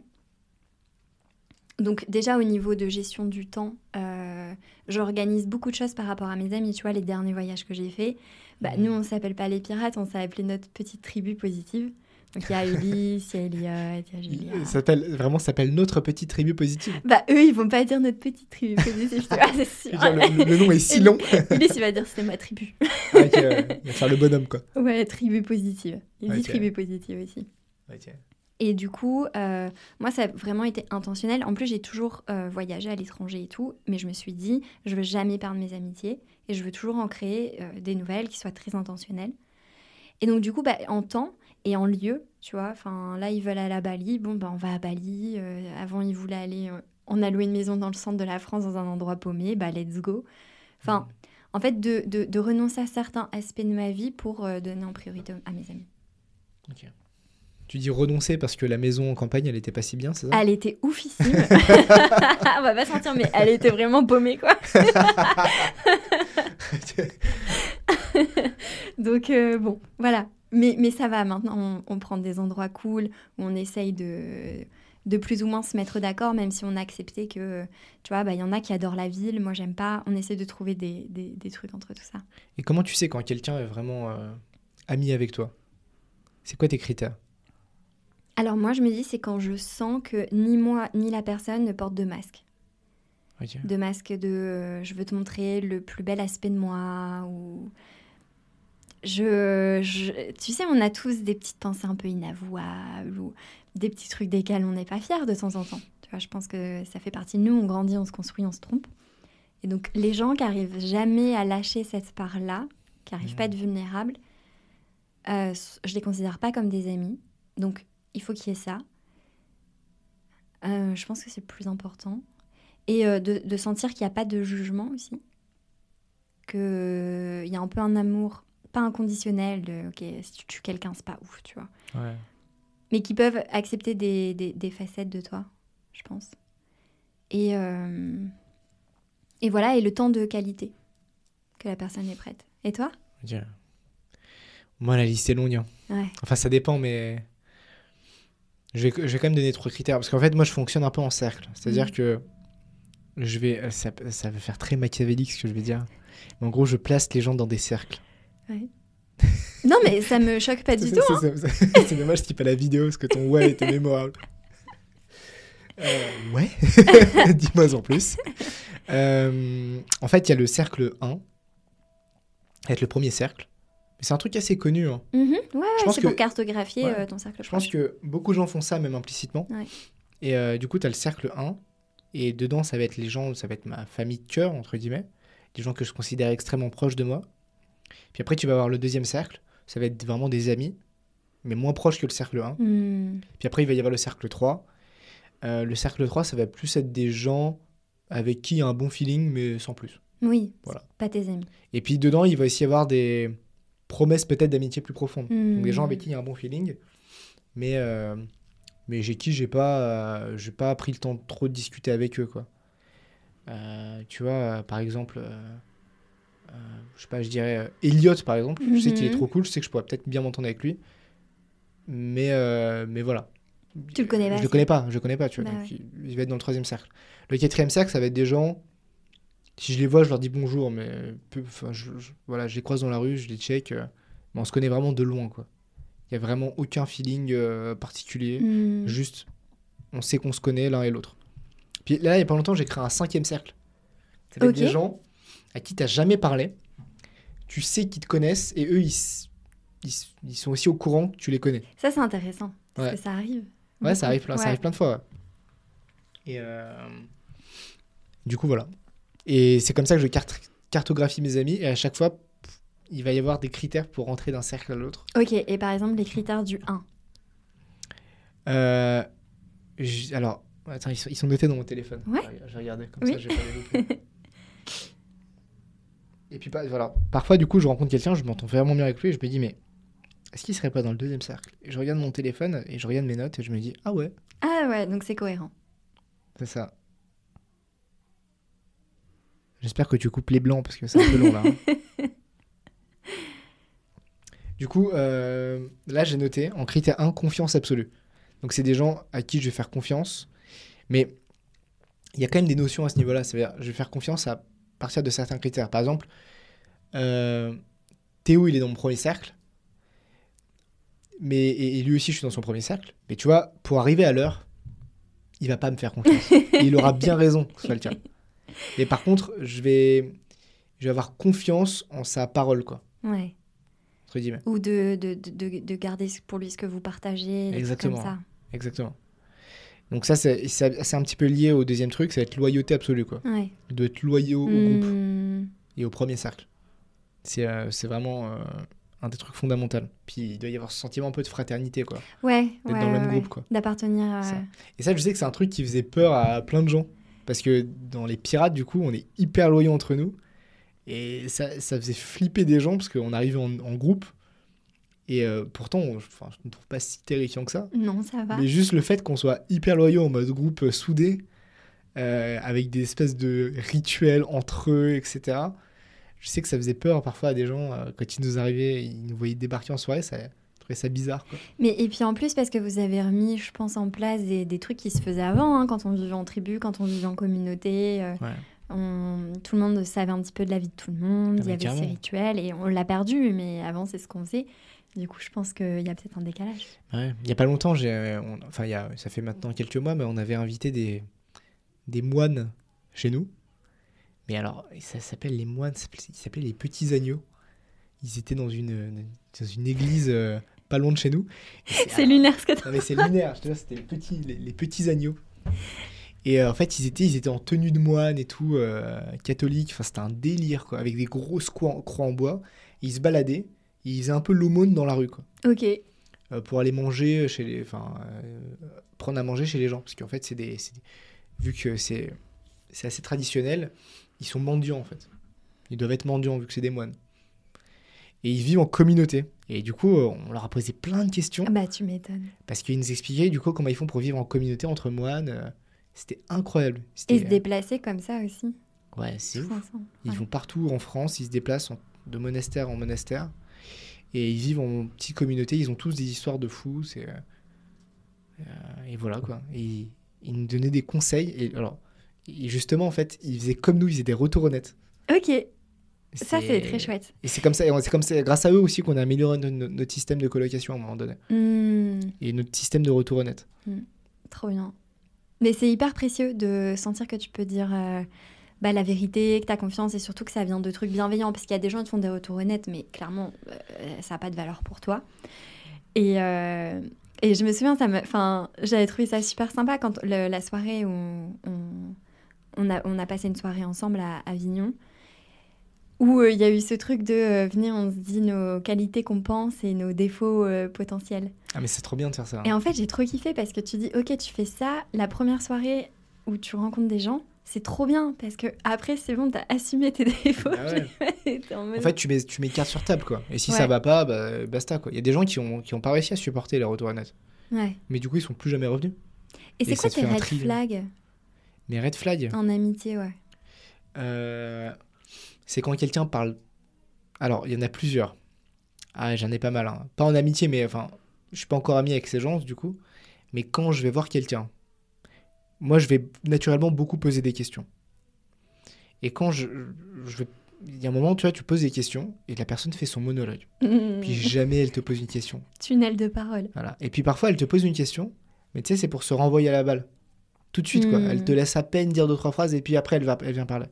Donc déjà au niveau de gestion du temps, euh, j'organise beaucoup de choses par rapport à mes amis. Tu vois, les derniers voyages que j'ai faits, bah, nous on s'appelle pas les pirates, on s'est appelé notre petite tribu positive. Donc il y a Ulysse, il y a Elliot, il y a Julia. S'appelle, vraiment, ça s'appelle notre petite tribu positive. Bah eux ils vont pas dire notre petite tribu positive, tu vois, c'est sûr. Le, le nom est si long. Ulysse il va dire c'était ma tribu. Euh, il va faire le bonhomme, quoi. Ouais, tribu positive. Il dit Ok. tribu positive aussi. Ok. Et du coup, euh, moi, ça a vraiment été intentionnel. En plus, j'ai toujours euh, voyagé à l'étranger et tout, mais je me suis dit, je veux jamais perdre mes amitiés et je veux toujours en créer euh, des nouvelles qui soient très intentionnelles. Et donc, du coup, bah, en temps et en lieu, tu vois, enfin, là, ils veulent aller à Bali, bon, bah, on va à Bali. Avant, ils voulaient aller, on a loué une maison dans le centre de la France, dans un endroit paumé, bah, let's go. Enfin, en fait, de, de- de renoncer à certains aspects de ma vie pour donner en priorité à mes amis. Ok. Tu dis renoncer parce que la maison en campagne, elle était pas si bien, c'est ça? Elle était oufissime. On va pas sentir, mais elle était vraiment paumée, quoi. Donc, euh, bon, voilà. Mais, mais ça va, maintenant, on, on prend des endroits cool où on essaye de, de plus ou moins se mettre d'accord, même si on a accepté que, tu vois, bah, il y en a qui adorent la ville, moi j'aime pas. On essaie de trouver des, des, des trucs entre tout ça. Et comment tu sais quand quelqu'un est vraiment euh, ami avec toi? C'est quoi tes critères? Alors moi, je me dis, c'est quand je sens que ni moi ni la personne ne porte de masque. De masque de euh, je veux te montrer le plus bel aspect de moi ou. Je, je- tu sais, on a tous des petites pensées un peu inavouables ou des petits trucs desquels on n'est pas fier de temps en temps. Tu vois, je pense que ça fait partie de nous, on grandit, on se construit, on se trompe. Et donc, les gens qui arrivent jamais à lâcher cette part-là, qui arrivent pas à être vulnérables, euh, je les considère pas comme des amis. Donc, il faut qu'il y ait ça. Euh, je pense que c'est le plus important. Et euh, de, de sentir qu'il n'y a pas de jugement aussi. Qu'il y a un peu un amour, pas inconditionnel, de ok, si tu tues quelqu'un, c'est pas ouf, tu vois. Ouais. Mais qui peuvent accepter des, des- des facettes de toi, je pense. Et, euh, et voilà, et le temps de qualité que la personne est prête. Et toi? Moi, la liste est longue. hein. Ouais. Enfin, ça dépend, mais. Je vais, je vais quand même donner trois critères. Parce qu'en fait, moi, je fonctionne un peu en cercle. C'est-à-dire Mhm. que. Je vais. Ça, ça va faire très machiavélique ce que je vais dire. Mais en gros, je place les gens dans des cercles. Non, mais ça me choque pas du tout. hein. c'est- dommage qu'il n'y pas la vidéo parce que ton ouais était mémorable. Euh, ouais, dis-moi en plus. Euh, en fait, il y a le cercle 1, être le premier cercle. Mais c'est un truc assez connu. hein. Mhm. Ouais, ouais, Je pense c'est que- pour cartographier Ouais. euh, ton cercle Je pense que beaucoup de gens font ça, même implicitement. Ouais. Et euh, du coup, tu as le cercle 1. Et dedans, ça va être les gens, ça va être ma famille de cœur, entre guillemets. Des gens que je considère extrêmement proches de moi. Puis après, tu vas avoir le deuxième cercle. Ça va être vraiment des amis, mais moins proches que le cercle 1. Hmm. Puis après, il va y avoir le cercle 3. Euh, le cercle 3, ça va plus être des gens avec qui il y a un bon feeling, mais sans plus. Oui, Voilà. pas tes amis. Et puis dedans, il va aussi y avoir des promesses peut-être d'amitié plus profondes. Hmm. Donc des gens avec qui il y a un bon feeling, mais, euh, mais j'ai qui j'ai pas, euh, j'ai pas pris le temps de trop de discuter avec eux. Quoi. Euh, tu vois, par exemple, je sais pas, je dirais Elliot par exemple, je sais qu'il est Mhm. trop cool, je sais que je pourrais peut-être bien m'entendre avec lui, mais, mais voilà. Tu le connais pas Je le connais pas, je le connais pas, tu vois. Bah donc ouais. il, il va être dans le troisième cercle. Le quatrième cercle, ça va être des gens. Si je les vois, je leur dis bonjour, mais peu- enfin, je, je- voilà, je les croise dans la rue, je les check, euh, mais on se connaît vraiment de loin, quoi. Il y a vraiment aucun feeling euh, particulier. Hmm. Juste, on sait qu'on se connaît l'un et l'autre. Puis là, il y a pas longtemps, j'ai créé un cinquième cercle. Ça va être Ok. des gens à qui t'as jamais parlé. Tu sais qu'ils te connaissent et eux, ils, ils, sont aussi au courant que tu les connais. Ça, c'est intéressant. Parce Ouais. que ça arrive. Ouais, ça arrive plein, ça arrive plein de fois. ouais. Et euh, du coup, voilà. Et c'est comme ça que je cartographie mes amis. Et à chaque fois, il va y avoir des critères pour rentrer d'un cercle à l'autre. Ok, et par exemple, les critères du 1. Euh, alors, attends, ils sont, ils sont notés dans mon téléphone. Ouais. J'ai- regardé, comme Oui. ça, j'ai pas les. Et puis, voilà. Parfois, du coup, je rencontre quelqu'un, je m'entends vraiment bien avec lui et je me dis, mais est-ce qu'il serait pas dans le deuxième cercle? Et je regarde mon téléphone et je regarde mes notes et je me dis, ah ouais, Ah ouais, donc c'est cohérent. C'est ça. J'espère que tu coupes les blancs parce que c'est un peu long là. hein. du coup, euh, là j'ai noté en critère 1, confiance absolue. Donc c'est des gens à qui je vais faire confiance. Mais il y a quand même des notions à ce niveau-là. C'est-à-dire, je vais faire confiance à partir de certains critères. Par exemple, euh, Théo, il est dans mon premier cercle. Mais, et, et lui aussi, je suis dans son premier cercle. Mais tu vois, pour arriver à l'heure, il va pas me faire confiance. Et il aura bien raison que ce soit le cas. Mais par contre, je vais, je vais avoir confiance en sa parole, quoi. Ouais. Entre guillemets. Ou de, de, de, de- de garder pour lui ce que vous partagez. Exactement. Comme ça. Exactement. Donc ça, c'est c'est- c'est un petit peu lié au deuxième truc, va être loyauté absolue, quoi. Ouais. De être loyaux au groupe Hmm. et au premier cercle. C'est euh, c'est vraiment euh, un des trucs fondamentaux. Puis il doit y avoir ce sentiment un peu de fraternité, quoi. Ouais, D'être ouais, dans le même ouais, groupe, quoi. D'appartenir à... Ça. Et ça, je sais que c'est un truc qui faisait peur à plein de gens. Parce que dans les pirates, du coup, on est hyper loyaux entre nous. Et ça, ça faisait flipper des gens parce qu'on arrivait en, en groupe. Et euh, pourtant, on- enfin, je ne trouve pas si terrifiant que ça. Non, ça va. Mais juste le fait qu'on soit hyper loyaux en mode groupe euh, soudé, euh, avec des espèces de rituels entre eux, etc. Je sais que ça faisait peur parfois à des gens. quand ils nous arrivaient, ils nous voyaient débarquer en soirée, ça, trouvais ça bizarre. Quoi. Mais et puis en plus parce que vous avez remis, je pense, en place des, des trucs qui se faisaient avant, hein, quand on vivait en tribu, quand on vivait en communauté. euh, Ouais. on- tout le monde savait un petit peu de la vie de tout le monde, Ah, il y mais avait ces rituels et on l'a perdu, mais avant c'est ce qu'on faisait. Du coup, je pense qu'il y a peut-être un décalage. Ouais. Il y a pas longtemps, j'ai, euh, enfin, il y a, ça fait maintenant quelques mois, mais on avait invité des, des moines chez nous. Mais alors, ça s'appelle les moines, ils s'appelaient les petits agneaux. Ils étaient dans une, dans une église euh, pas loin de chez nous. C'est lunaire ce que tu c'est lunaire, je te c'était les petits, les, les petits agneaux. Et euh, en fait, ils étaient, ils étaient en tenue de moine et tout, euh, catholique. Enfin, c'était un délire, quoi, avec des grosses croix, en bois. Ils se baladaient, ils faisaient un peu l'aumône dans la rue, quoi, Ok. euh, pour aller manger chez les, enfin, prendre à manger chez les gens, parce qu'en fait, c'est des, vu que c'est, c'est assez traditionnel, ils sont mendiants en fait. Ils doivent être mendiants vu que c'est des moines. Et ils vivent en communauté. Et du coup, euh, on leur a posé plein de questions. Ah Bah tu m'étonnes. Parce qu'ils nous expliquaient du coup comment ils font pour vivre en communauté entre moines. euh, C'était incroyable. Et se déplacer comme ça aussi. euh, Ouais, c'est ouf. ensemble. Ils Ouais. vont partout en France, ils se déplacent en- de monastère en monastère. Et ils vivent en petite communauté, ils ont tous des histoires de fous. C'est, euh, euh, et voilà quoi. Et ils, ils nous donnaient des conseils. Et alors, et justement, en fait, ils faisaient comme nous, ils faisaient des retours honnêtes. Ok, ça c'est très chouette. Et c'est comme ça, c'est comme ça, grâce à eux aussi qu'on a amélioré no- no- notre système de colocation à un moment donné. Hmm, Et notre système de retour honnête. trop bien. Mais c'est hyper précieux de sentir que tu peux dire euh, bah, la vérité, que tu as confiance et surtout que ça vient de trucs bienveillants. Parce qu'il y a des gens qui font des retours honnêtes, mais clairement, euh, ça n'a pas de valeur pour toi. Et, euh, et je me souviens, ça me, enfin, j'avais trouvé ça super sympa quand le- la soirée où on, on, a, on a passé une soirée ensemble à Avignon. Où euh, il y a eu ce truc de euh, venir, on se dit nos qualités qu'on pense et nos défauts euh, potentiels. Ah, mais c'est trop bien de faire ça. Et en fait, j'ai trop kiffé parce que tu dis, ok, tu fais ça, la première soirée où tu rencontres des gens, c'est trop bien parce que après, c'est bon, t'as assumé tes défauts. Ah ouais. Et t'es en fait, tu mets, tu mets carte sur table, quoi. Et si Ouais. ça va pas, bah, basta, quoi. Il y a des gens qui ont, qui ont pas réussi à supporter les retours honnêtes. ouais. Mais du coup, ils sont plus jamais revenus. Et Et c'est quoi te tes red flags? Mais red flag, en amitié, ouais. euh, c'est quand quelqu'un parle. Alors, il y en a plusieurs. Ah, j'en ai pas mal. hein. Pas en amitié, mais enfin, je suis pas encore ami avec ces gens, du coup. Mais quand je vais voir quelqu'un, moi, je vais naturellement beaucoup poser des questions. Et quand je, je vais. Il y a un moment, tu vois, tu poses des questions et la personne fait son monologue. Puis jamais elle te pose une question. Tunnel de parole. Voilà. Et puis parfois, elle te pose une question, mais tu sais, c'est pour se renvoyer à la balle. Tout de suite, quoi. Hmm. Elle te laisse à peine dire deux, trois phrases, et puis après, elle, va, elle vient parler.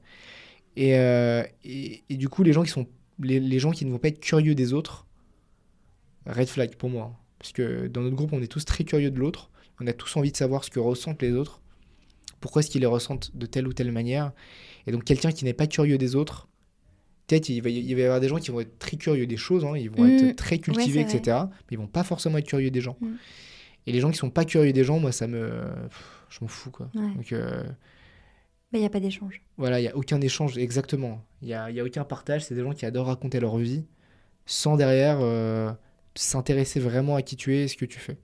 Et, euh, et, et du coup, les gens, qui sont, les, les gens qui ne vont pas être curieux des autres, red flag pour moi. hein. Parce que dans notre groupe, on est tous très curieux de l'autre. On a tous envie de savoir ce que ressentent les autres. Pourquoi est-ce qu'ils les ressentent de telle ou telle manière. Et donc, quelqu'un qui n'est pas curieux des autres, peut-être il va, y- il va y avoir des gens qui vont être très curieux des choses, hein, ils vont être très cultivés, vrai. etc. Mais ils vont pas forcément être curieux des gens. Mm. Et les gens qui sont pas curieux des gens, moi, ça me. pff, Je m'en fous, quoi. Ouais. Donc, euh, Il n'y a pas d'échange. voilà, il n'y a aucun échange, exactement. Il n'y a, y a aucun partage. C'est des gens qui adorent raconter leur vie sans derrière euh, s'intéresser vraiment à qui tu es et ce que tu fais.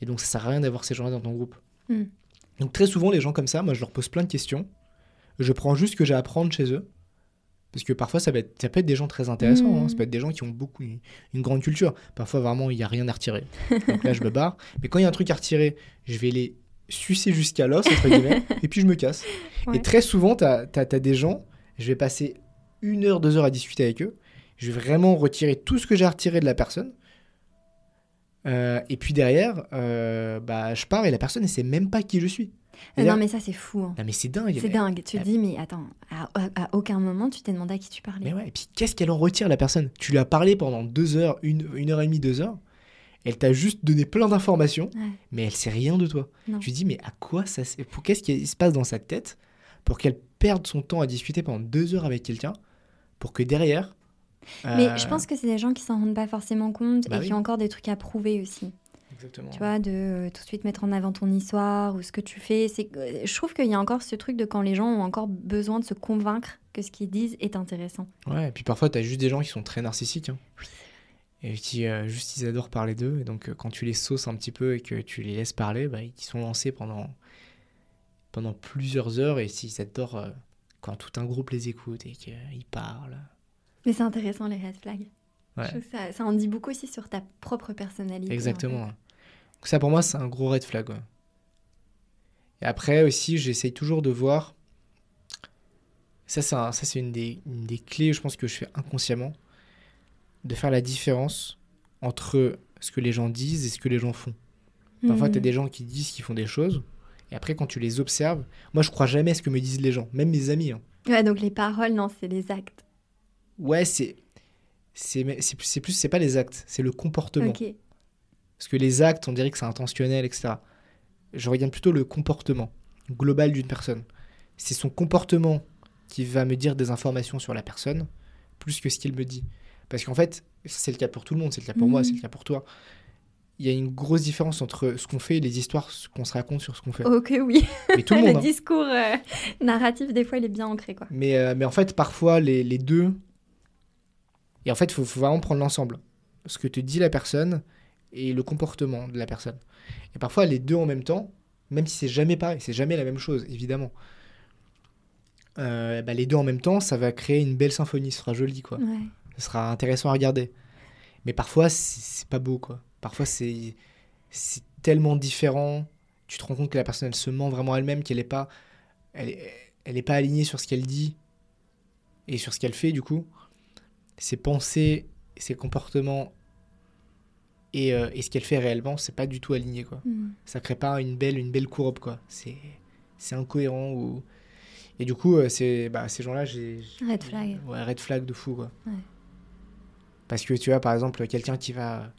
Et donc, ça sert à rien d'avoir ces gens-là dans ton groupe. Mm. Donc, très souvent, les gens comme ça, moi, je leur pose plein de questions. Je prends juste ce que j'ai à apprendre chez eux. Parce que parfois, ça, va être, ça peut être des gens très intéressants. Hein. Ça peut être des gens qui ont beaucoup, une, une grande culture. Parfois, vraiment, il n'y a rien à retirer. Donc là, je me barre. Mais quand il y a un truc à retirer, je vais les sucer jusqu'à l'os, entre guillemets, et puis je me casse. Ouais. Et très souvent, tu as, des gens, je vais passer une heure, deux heures à discuter avec eux. Je vais vraiment retirer tout ce que j'ai à retirer de la personne. Euh, et puis derrière, euh, bah, je pars et la personne ne sait même pas qui je suis. Euh, non, mais ça, c'est fou. hein. Non, mais c'est dingue. C'est dingue. Tu te dis, mais attends, à, à- à aucun moment, tu t'es demandé à qui tu parlais. Mais ouais, et puis qu'est-ce qu'elle en retire, la personne? Tu lui as parlé pendant deux heures, une, une heure et demie, deux heures. Elle t'a juste donné plein d'informations, Ouais. mais elle sait rien de toi. Non. Tu dis, mais à quoi ça sert Pour Qu'est-ce qui se passe dans sa tête pour qu'elle perde son temps à discuter pendant deux heures avec quelqu'un pour que derrière. Mais euh, je pense que c'est des gens qui s'en rendent pas forcément compte Bah et oui. qui ont encore des trucs à prouver aussi. Exactement. Tu vois, de euh, tout de suite mettre en avant ton histoire ou ce que tu fais. C'est, euh, je trouve qu'il y a encore ce truc de quand les gens ont encore besoin de se convaincre que ce qu'ils disent est intéressant. Ouais, et puis parfois, tu as juste des gens qui sont très narcissiques. hein. Et qui, euh, juste, ils adorent parler d'eux. Et donc, euh, quand tu les sauces un petit peu et que tu les laisses parler, bah, ils sont lancés pendant, pendant plusieurs heures. Et s'ils adorent euh, quand tout un groupe les écoute et qu'ils parlent. Mais c'est intéressant les red flags. Ouais. Je trouve que ça, ça en dit beaucoup aussi sur ta propre personnalité. en Exactement. fait. ouais. Donc ça, pour moi, c'est un gros red flag. ouais. Et après aussi, j'essaye toujours de voir. Ça, c'est un- ça, c'est une des, une des clés, je pense, que je fais inconsciemment. De faire la différence entre ce que les gens disent et ce que les gens font. Parfois, Mhm. tu as des gens qui disent qu'ils font des choses. Et après, quand tu les observes, moi, je crois jamais à ce que me disent les gens, même mes amis. hein. Ouais, donc les paroles, non, c'est les actes. Ouais, c'est. C'est plus, c'est plus, c'est pas les actes, c'est le comportement. Ok. Parce que les actes, on dirait que c'est intentionnel, etc. Je regarde plutôt le comportement global d'une personne. C'est son comportement qui va me dire des informations sur la personne, plus que ce qu'il me dit. Parce qu'en fait, c'est le cas pour tout le monde, c'est le cas pour moi, Mhm. c'est le cas pour toi. Il y a une grosse différence entre ce qu'on fait et les histoires qu'on se raconte sur ce qu'on fait. Ok, oui. Mais tout le hein. discours euh, narratif, des fois, il est bien ancré, quoi. Mais, euh, mais en fait, parfois, les, les deux. Et en fait, il faut, faut vraiment prendre l'ensemble. Ce que te dit la personne et le comportement de la personne. Et parfois, les deux en même temps, même si c'est jamais pareil, c'est jamais la même chose, évidemment. Euh, bah, les deux en même temps, ça va créer une belle symphonie, ce sera joli, quoi. Ouais. Ce sera intéressant à regarder. Mais parfois, c'est pas beau, quoi. Parfois, c'est tellement différent. Tu te rends compte que la personne, elle se ment vraiment elle-même, qu'elle est pas, elle est, elle est pas alignée sur ce qu'elle dit et sur ce qu'elle fait, du coup. Ses pensées, ses comportements et, euh, et ce qu'elle fait réellement, c'est pas du tout aligné, quoi. Mhm. Ça crée pas une belle, une belle courbe, quoi. C'est c'est incohérent ou... Et du coup, euh, c'est, bah, ces gens-là, j'ai... Red flag. Ouais, red flag de fou, quoi. Ouais. Parce que tu vois, par exemple, quelqu'un qui va,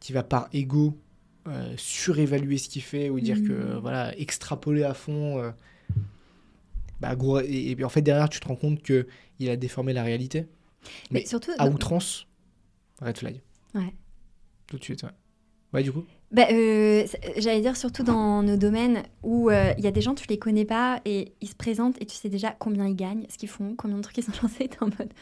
qui va par ego euh, surévaluer ce qu'il fait ou dire que, Mhm. voilà, extrapoler à fond. euh, bah, gros, et, et puis en fait, derrière, tu te rends compte que il a déformé la réalité. Mais, Mais surtout. À outrance, red flag. Ouais. Tout de suite, ouais. Ouais, du coup Bah, euh, J'allais dire surtout dans nos domaines où euh, il y a des gens, tu les connais pas et ils se présentent et tu sais déjà combien ils gagnent, ce qu'ils font, combien de trucs ils sont lancés. T'es en mode,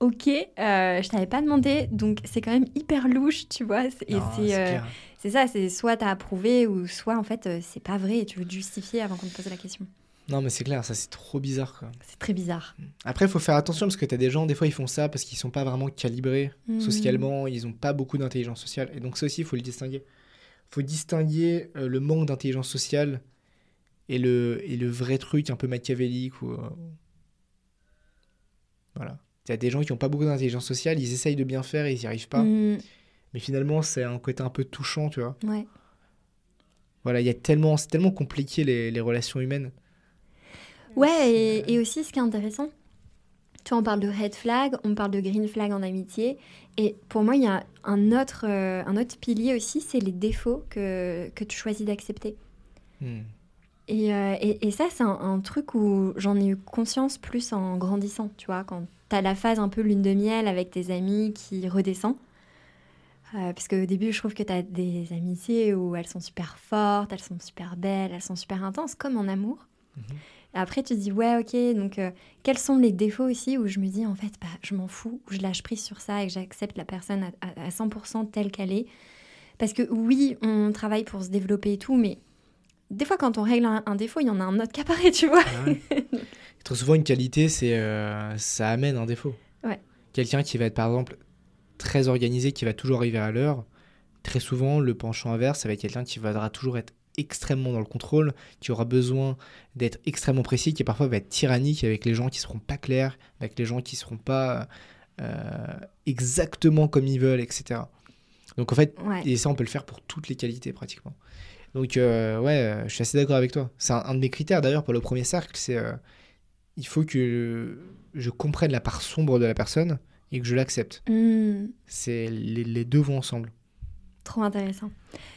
ok, euh, je t'avais pas demandé, donc c'est quand même hyper louche, tu vois. c'est- Et c'est euh, c'est ça, c'est soit t'as approuvé ou soit en fait euh, c'est pas vrai et tu veux te justifier avant qu'on te pose la question. Non, mais c'est clair, ça c'est trop bizarre, quoi. C'est très bizarre. Après, il faut faire attention parce que tu as des gens, des fois, ils font ça parce qu'ils sont pas vraiment calibrés Mhm. socialement, ils ont pas beaucoup d'intelligence sociale. Et donc, ça aussi, il faut le distinguer. Il faut distinguer le manque d'intelligence sociale et le, et le vrai truc un peu machiavélique. Ou, Voilà. Il y a des gens qui ont pas beaucoup d'intelligence sociale, ils essayent de bien faire et ils n'y arrivent pas. Mm, Mais finalement, c'est un côté un peu touchant, tu vois. ouais. Voilà, il y a tellement, c'est tellement compliqué les, les relations humaines. Ouais, et, et aussi ce qui est intéressant, tu vois, on parle de red flag, on parle de green flag en amitié, et pour moi, il y a un autre, euh, un autre pilier aussi, c'est les défauts que, que tu choisis d'accepter. Hmm. Et, euh, et, et ça, c'est un, un truc où j'en ai eu conscience plus en grandissant, tu vois, quand t'as la phase un peu lune de miel avec tes amis qui redescend. Euh, parce qu'au début, je trouve que t'as des amitiés où elles sont super fortes, elles sont super belles, elles sont super intenses, comme en amour. Mhm. Et après, tu te dis, ouais, ok, donc euh, quels sont les défauts aussi où je me dis, en fait, bah, je m'en fous, où je lâche prise sur ça et que j'accepte la personne à, à- à 100% telle qu'elle est. Parce que oui, on travaille pour se développer et tout, mais des fois, quand on règle un, un défaut, il y en a un autre qui apparaît, tu vois. Ah ouais. Très souvent, une qualité, c'est euh, ça amène un défaut. Ouais. Quelqu'un qui va être, par exemple, très organisé, qui va toujours arriver à l'heure, très souvent, le penchant inverse, ça va être quelqu'un qui va toujours être extrêmement dans le contrôle, qui aura besoin d'être extrêmement précis, qui parfois va être tyrannique avec les gens qui seront pas clairs, avec les gens qui seront pas euh, exactement comme ils veulent, etc. Donc en fait, Ouais. et ça, on peut le faire pour toutes les qualités pratiquement. Donc, euh, ouais, euh, je suis assez d'accord avec toi. C'est un, un de mes critères d'ailleurs pour le premier cercle c'est il faut que je comprenne la part sombre de la personne et que je l'accepte. Hmm, C'est les, les deux vont ensemble. trop intéressant.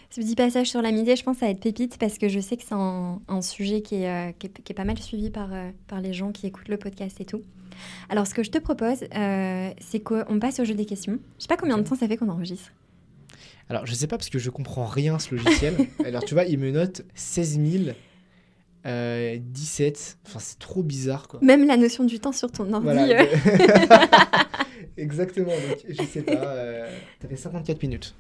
Ce petit passage sur l'amitié, je pense, ça va être pépite parce que je sais que c'est un, un sujet qui est, euh, qui, est, qui est pas mal suivi par, euh, par les gens qui écoutent le podcast et tout. Alors, ce que je te propose, euh, c'est qu'on passe au jeu des questions. Je sais pas combien de temps ça fait qu'on enregistre. Alors, je sais pas parce que je comprends rien ce logiciel. Alors, tu vois, il me note 16 000, euh, 17. Enfin, c'est trop bizarre quoi. Même la notion du temps sur ton ordi. Voilà. euh, Exactement. Donc, je sais pas. Euh, ça fait 54 minutes.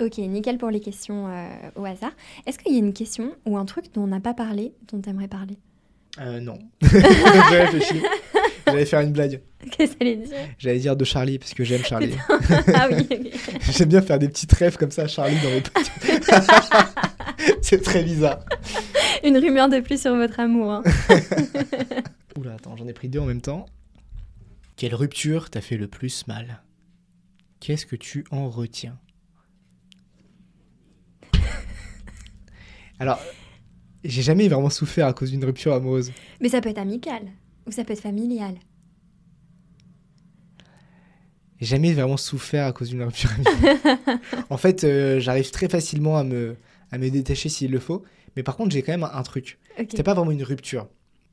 Ok, nickel pour les questions euh, au hasard. Est-ce qu'il y a une question ou un truc dont on n'a pas parlé, dont tu aimerais parler? Euh, non. J'allais faire une blague. Qu'est-ce qu'elle dire? J'allais dire de Charlie parce que j'aime Charlie. Ah oui, ok. J'aime bien faire des petits rêves comme ça, Charlie, dans mes. C'est très bizarre. Une rumeur de plus sur votre amour. hein. Oula, attends, j'en ai pris deux en même temps. Quelle rupture t'a fait le plus mal? Qu'est-ce que tu en retiens? Alors, j'ai jamais vraiment souffert à cause d'une rupture amoureuse. Mais ça peut être amical ou ça peut être familial. J'ai jamais vraiment souffert à cause d'une rupture amicale. en fait, euh, j'arrive très facilement à me, à me détacher s'il le faut. Mais par contre, j'ai quand même un, un truc. Ok. C'était pas vraiment une rupture.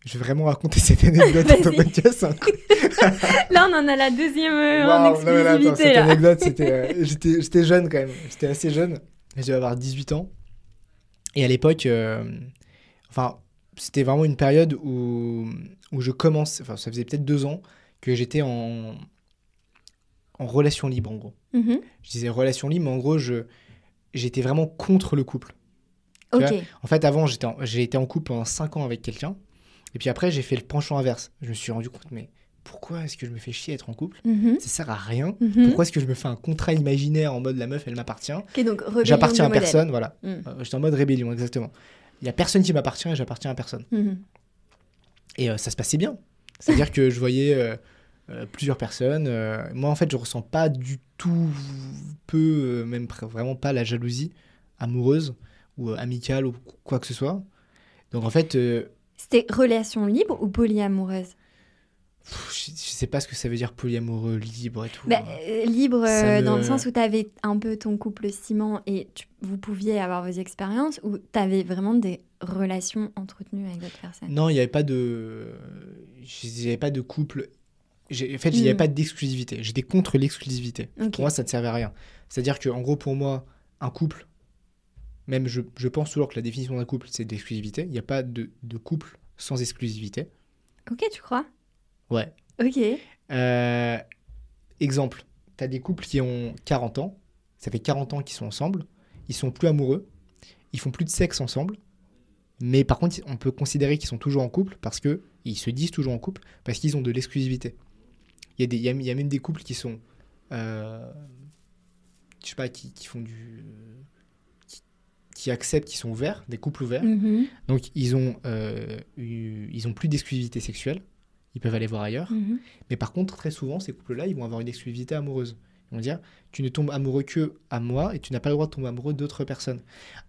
Je vais vraiment raconter cette anecdote dans podcast. Là, on en a la deuxième euh, en Waouh, non, là, attends, exclusivité. cette là. anecdote, c'était, euh, j'étais, j'étais jeune quand même. J'étais assez jeune. Je devais avoir 18 ans. Et à l'époque, euh, enfin, c'était vraiment une période où, où je commence, enfin, ça faisait peut-être deux ans que j'étais en, en relation libre, en gros. Mhm. Je disais relation libre, mais en gros, je, j'étais vraiment contre le couple. En fait, avant, en- j'ai été en couple pendant 5 ans avec quelqu'un. Et puis après, j'ai fait le penchant inverse. Je me suis rendu compte, mais pourquoi est-ce que je me fais chier à être en couple? Mhm. Ça sert à rien. Mhm. Pourquoi est-ce que je me fais un contrat imaginaire en mode la meuf, elle m'appartient? Ok, donc rébellion J'appartiens à personne, voilà. Mm. Euh, J'étais en mode rébellion, exactement. Il y a personne qui m'appartient et j'appartiens à personne. Mhm. Et euh, ça se passait bien. C'est-à-dire que je voyais euh, plusieurs personnes. moi, en fait, je ressens pas du tout, peu, même vraiment pas la jalousie amoureuse ou euh, amicale ou quoi que ce soit. Donc, en fait, euh, C'était relation libre ou polyamoureuse? Je, je sais pas ce que ça veut dire polyamoureux, libre et tout. Bah, euh, Libre Ça euh, me- dans le sens où tu avais un peu ton couple ciment et tu- vous pouviez avoir vos expériences ou tu avais vraiment des relations entretenues avec d'autres personnes? Non, il n'y avait pas de, avait pas de couple. En fait, il n'y avait Mm. pas d'exclusivité. J'étais contre l'exclusivité. Pour moi, ça ne servait à rien. C'est-à-dire que, en gros, pour moi, un couple, même je, je pense toujours que la définition d'un couple, c'est de l'exclusivité. Il n'y a pas de, de couple sans exclusivité. Ok, tu crois? Ouais. Ok. Euh, exemple, tu as des couples qui ont 40 ans, ça fait 40 ans qu'ils sont ensemble, ils sont plus amoureux, ils font plus de sexe ensemble, mais par contre, on peut considérer qu'ils sont toujours en couple parce que ils se disent toujours en couple parce qu'ils ont de l'exclusivité. Il y, a y a, il y a même des couples qui sont, euh, je sais pas, qui, qui font du, qui acceptent, qui sont ouverts, des couples ouverts. Mhm. Donc ils ont, euh, eu- ils ont plus d'exclusivité sexuelle, ils peuvent aller voir ailleurs. Mhm. Mais par contre, très souvent, ces couples-là, ils vont avoir une exclusivité amoureuse. Ils vont dire, tu ne tombes amoureux que à moi et tu n'as pas le droit de tomber amoureux d'autres personnes.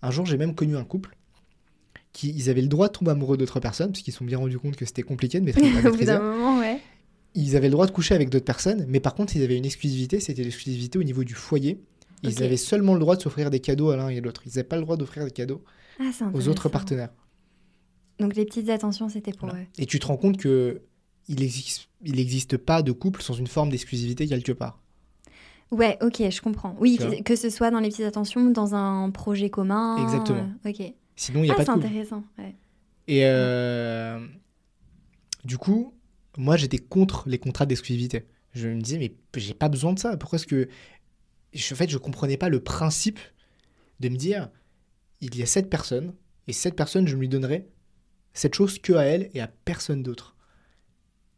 Un jour, j'ai même connu un couple qui, ils avaient le droit de tomber amoureux d'autres personnes, parce qu'ils se sont bien rendus compte que c'était compliqué de maîtriser. Au bout d'un moment, ouais. Ils avaient le droit de coucher avec d'autres personnes, mais par contre, ils avaient une exclusivité, c'était l'exclusivité au niveau du foyer. Ils avaient seulement le droit de s'offrir des cadeaux à l'un et à l'autre. Ils n'avaient pas le droit d'offrir des cadeaux Ah, c'est aux autres partenaires. Donc les petites attentions, c'était pour Voilà. eux. Et tu te rends compte que il existe, il n'existe pas de couple sans une forme d'exclusivité quelque part. Ouais, ok, je comprends. Oui, que, que ce soit dans les petites attentions dans un projet commun. Exactement. euh, ok. Sinon, il n'y a ah, pas c'est de couple. intéressant. ouais. Et euh, du coup, moi, j'étais contre les contrats d'exclusivité. Je me disais, mais j'ai pas besoin de ça. Pourquoi est-ce que. Je- En fait, je comprenais pas le principe de me dire, il y a cette personne, et cette personne, je me lui donnerai cette chose que à elle et à personne d'autre.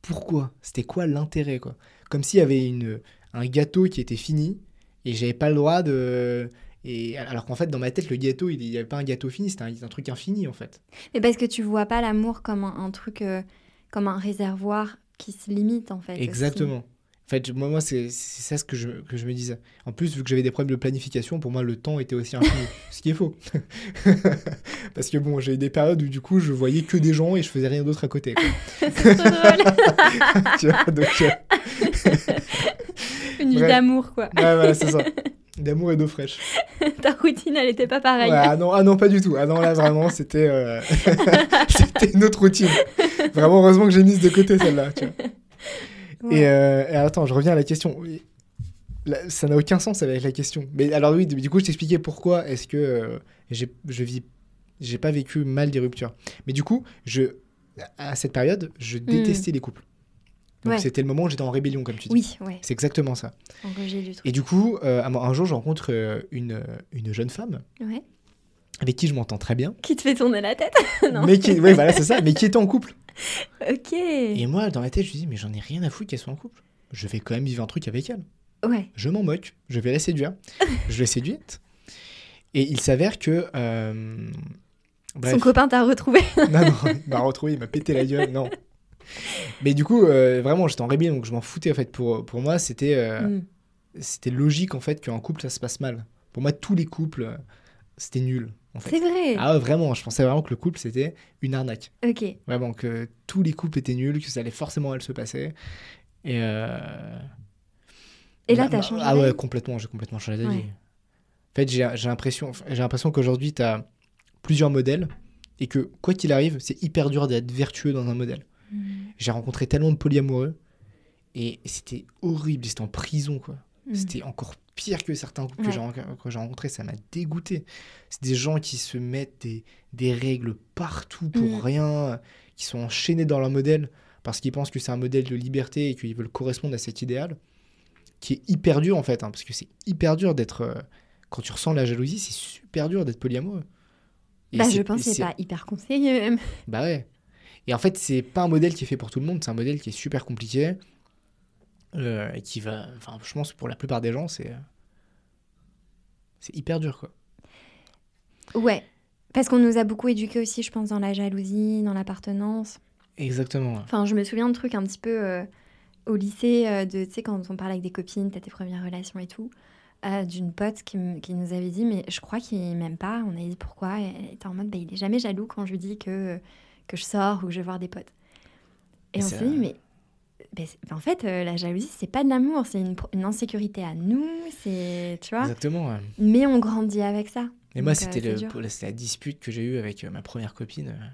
Pourquoi? C'était quoi l'intérêt, quoi? Comme s'il y avait une, un gâteau qui était fini, et j'avais pas le droit de. Et alors qu'en fait, dans ma tête, le gâteau, il n'y avait pas un gâteau fini, c'était un, un truc infini, en fait. Mais parce que tu vois pas l'amour comme un, un truc, euh, comme un réservoir qui se limite en fait. aussi. En fait, moi, moi c'est ça ce que je, que je me disais. En plus, vu que j'avais des problèmes de planification, pour moi, le temps était aussi infini. ce qui est faux. Parce que bon, j'ai eu des périodes où du coup, je voyais que des gens et je faisais rien d'autre à côté. c'est trop drôle. tu vois, donc, euh, Une vie d'amour quoi. ouais, voilà, c'est ça. D'amour et d'eau fraîche. Ta routine, elle était pas pareille. Ouais, ah, non, ah non, pas du tout. Ah non, là, vraiment, c'était euh, c'était une autre routine. Vraiment, heureusement que j'ai mise de côté celle-là. Ouais. Et, euh, et attends, je reviens à la question. Oui. Ça n'a aucun sens avec la question. Mais alors oui, du coup, je t'expliquais pourquoi est-ce que euh, je vis, j'ai pas vécu mal des ruptures. Mais du coup, je, à cette période, je détestais les couples. Donc Ouais. c'était le moment où j'étais en rébellion, comme tu dis. Oui, ouais. C'est exactement ça. Du. Et du coup, euh, un jour, je rencontre euh, une, une jeune femme Ouais. avec qui je m'entends très bien, Qui te fait tourner la tête Non. mais qui, ouais, voilà, c'est ça, mais qui était en couple. Ok. Et moi, dans ma tête, je me dis, mais j'en ai rien à foutre qu'elle soit en couple. Je vais quand même vivre un truc avec elle. Ouais. Je m'en moque, je vais la séduire. je l'ai séduite. Et il s'avère que. euh, bref. Son copain t'a retrouvé. non, non, il m'a retrouvé, il m'a pété la gueule, non. Mais du coup, euh, vraiment, j'étais en rébellion, donc je m'en foutais en fait. Pour, pour moi, c'était euh, Mm. c'était logique en fait qu'en couple ça se passe mal. Pour moi, tous les couples, euh, c'était nul en fait. C'est vrai. Ah ouais, vraiment, je pensais vraiment que le couple c'était une arnaque. Ok. Vraiment, que tous les couples étaient nuls, que ça allait forcément mal se passer. Et, euh, Et là, bah, t'as bah, changé Ah ouais, complètement, j'ai complètement changé d'avis. Ouais. En fait, j'ai l'impression j'ai l'impression qu'aujourd'hui, tu as plusieurs modèles et que quoi qu'il arrive, c'est hyper dur d'être vertueux dans un modèle. Mm. J'ai rencontré tellement de polyamoureux et c'était horrible, c'était en prison quoi. Mm. C'était encore pire que certains couples que Ouais. j'ai ren- que j'ai rencontrés, ça m'a dégoûté. C'est des gens qui se mettent des, des règles partout pour Mm. rien, qui sont enchaînés dans leur modèle parce qu'ils pensent que c'est un modèle de liberté et qu'ils veulent correspondre à cet idéal, qui est hyper dur en fait, hein, parce que c'est hyper dur d'être... euh, quand tu ressens la jalousie, c'est super dur d'être polyamoureux. Et Bah, je pense que c'est c'est- pas hyper conseillé même. bah ouais. Et en fait, c'est pas un modèle qui est fait pour tout le monde, c'est un modèle qui est super compliqué. Euh, et qui va. Enfin, je pense que pour la plupart des gens, c'est. C'est hyper dur, quoi. Ouais. Parce qu'on nous a beaucoup éduqués aussi, je pense, dans la jalousie, dans l'appartenance. Exactement. Enfin, je me souviens de trucs un petit peu euh, au lycée, euh, de, tu sais, quand on parlait avec des copines, t'as tes premières relations et tout, euh, d'une pote qui, qui nous avait dit, mais je crois qu'il m'aime pas. On a dit pourquoi. Et elle était en mode, bah, il est jamais jaloux quand je lui dis que, que je sors ou que je vais voir des potes. Et Et on s'est dit, mais. Ben, c'est- en fait, euh, la jalousie, c'est pas de l'amour, c'est une, une insécurité à nous, c'est. Tu vois Exactement. ouais. Mais on grandit avec ça. Et moi, Donc, euh, c'était c'était la dispute que j'ai eue avec euh, ma première copine. euh,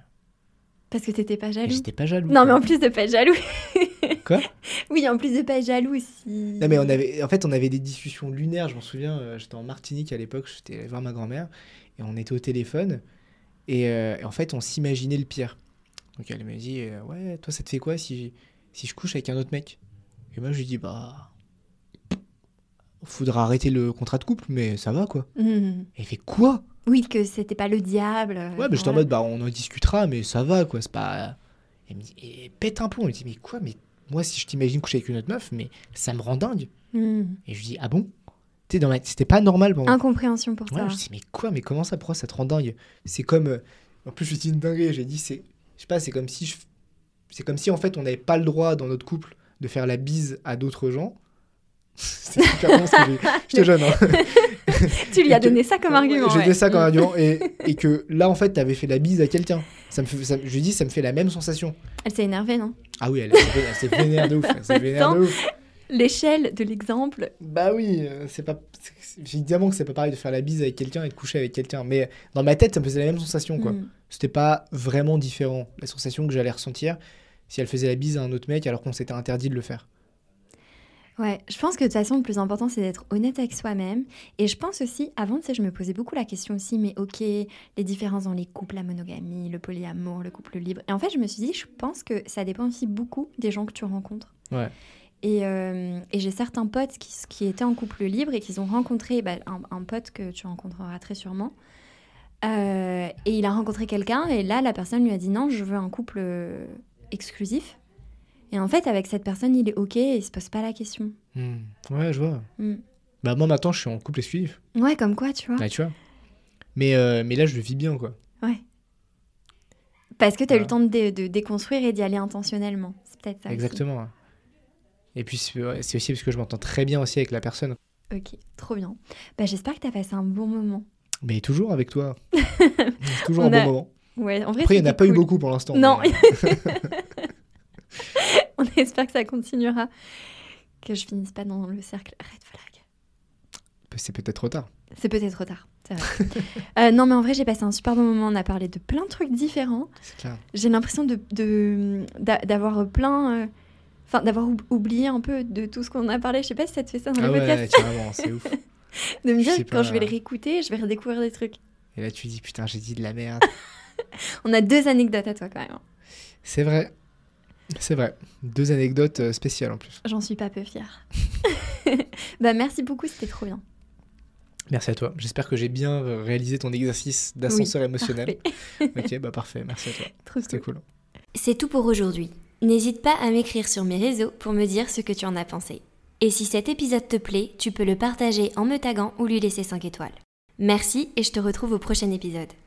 Parce que t'étais pas jaloux. J'étais pas jaloux. Non, mais en plus de pas être jaloux. Quoi? Oui, en plus de pas être jaloux, si. Non, mais on avait, en fait, on avait des discussions lunaires. Je m'en souviens, euh, j'étais en Martinique à l'époque, j'étais allé voir ma grand-mère et on était au téléphone. Et, euh, et en fait, on s'imaginait le pire. Donc elle me dit euh, Ouais, toi, ça te fait quoi si, si je couche avec un autre mec Et moi, je lui dis Bah. Faudra arrêter le contrat de couple, mais ça va quoi. Mhm. Et il fait Quoi? Oui, que c'était pas le diable. Ouais, mais j'étais en voilà. mode Bah, on en discutera, mais ça va quoi. C'est pas. Elle me dit Et pète un plomb. Elle me dit Mais quoi Mais moi, si je t'imagine coucher avec une autre meuf, mais ça me rend dingue. Mhm. Et je lui dis Ah bon? Ma- c'était pas normal pour moi. Incompréhension pour Ouais, toi. je dis, mais quoi, mais comment ça, pourquoi ça te rend dingue? C'est comme. euh, En plus, je dis une dinguerie, j'ai dit, c'est. Je sais pas, c'est comme si. je- C'est comme si en fait, on n'avait pas le droit dans notre couple de faire la bise à d'autres gens. c'est super bon ce que. J'étais jeune, hein. Tu lui as donné ça comme argument. J'ai ouais. donné ça comme argument. Et, et que là, en fait, t'avais fait la bise à quelqu'un. Ça me fait, ça- je lui dis, ça me fait la même sensation. Elle s'est énervée, non? Ah oui, elle, elle s'est vénère de ouf. Elle s'est vénère de ouf. L'échelle de l'exemple. Bah oui, euh, c'est pas. Évidemment que c'est pas pareil de faire la bise avec quelqu'un et de coucher avec quelqu'un. Mais dans ma tête, ça me faisait la même sensation, quoi. Mhm. C'était pas vraiment différent. La sensation que j'allais ressentir si elle faisait la bise à un autre mec alors qu'on s'était interdit de le faire. Ouais, je pense que de toute façon, le plus important, c'est d'être honnête avec soi-même. Et je pense aussi, avant, tu sais, je me posais beaucoup la question aussi, mais ok, les différences dans les couples, la monogamie, le polyamour, le couple libre. Et en fait, je me suis dit, je pense que ça dépend aussi beaucoup des gens que tu rencontres. Ouais. Et, euh, et j'ai certains potes qui, qui étaient en couple libre et qui ont rencontré bah, un, un pote que tu rencontreras très sûrement. Euh, et il a rencontré quelqu'un et là, la personne lui a dit non, je veux un couple euh, exclusif. Et en fait, avec cette personne, il est OK et il se pose pas la question. Hmm. Ouais, je vois. Hmm. Bah moi maintenant je suis en couple exclusif. Ouais, comme quoi, tu vois. Tu vois. Mais, euh, mais là je le vis bien quoi. Ouais. Parce que tu as eu le temps de, dé- de déconstruire et d'y aller intentionnellement. C'est peut-être ça. aussi. Exactement. ouais. Et puis c'est aussi parce que je m'entends très bien aussi avec la personne. Ok, trop bien. Bah, J'espère que tu as passé un bon moment. Mais toujours avec toi. Toujours On un a- bon moment. Ouais, en vrai, Après il n'y en a pas eu beaucoup pour l'instant. Non. mais- On espère que ça continuera. Que je finisse pas dans le cercle red flag. C'est peut-être trop tard. C'est peut-être trop tard. vrai. Euh, non, mais en vrai, j'ai passé un super bon moment. On a parlé de plein de trucs différents. C'est clair. J'ai l'impression de, de- d'avoir plein. euh, Enfin, d'avoir oub- oublié un peu de tout ce qu'on a parlé. Je sais pas si ça te fait ça dans Ah le ouais, podcast. carrément, c'est ouf. de me dire que quand je vais le réécouter, je vais redécouvrir des trucs. Et là tu dis putain j'ai dit de la merde. On a deux anecdotes à toi quand même. C'est vrai. C'est vrai. Deux anecdotes euh, spéciales en plus. J'en suis pas peu fière. bah, merci beaucoup, c'était trop bien. Merci à toi. J'espère que j'ai bien euh, réalisé ton exercice d'ascenseur émotionnel. Ok, bah parfait. Merci à toi. C'était cool. cool. C'est tout pour aujourd'hui. N'hésite pas à m'écrire sur mes réseaux pour me dire ce que tu en as pensé. Et si cet épisode te plaît, tu peux le partager en me taguant ou lui laisser 5 étoiles. Merci et je te retrouve au prochain épisode.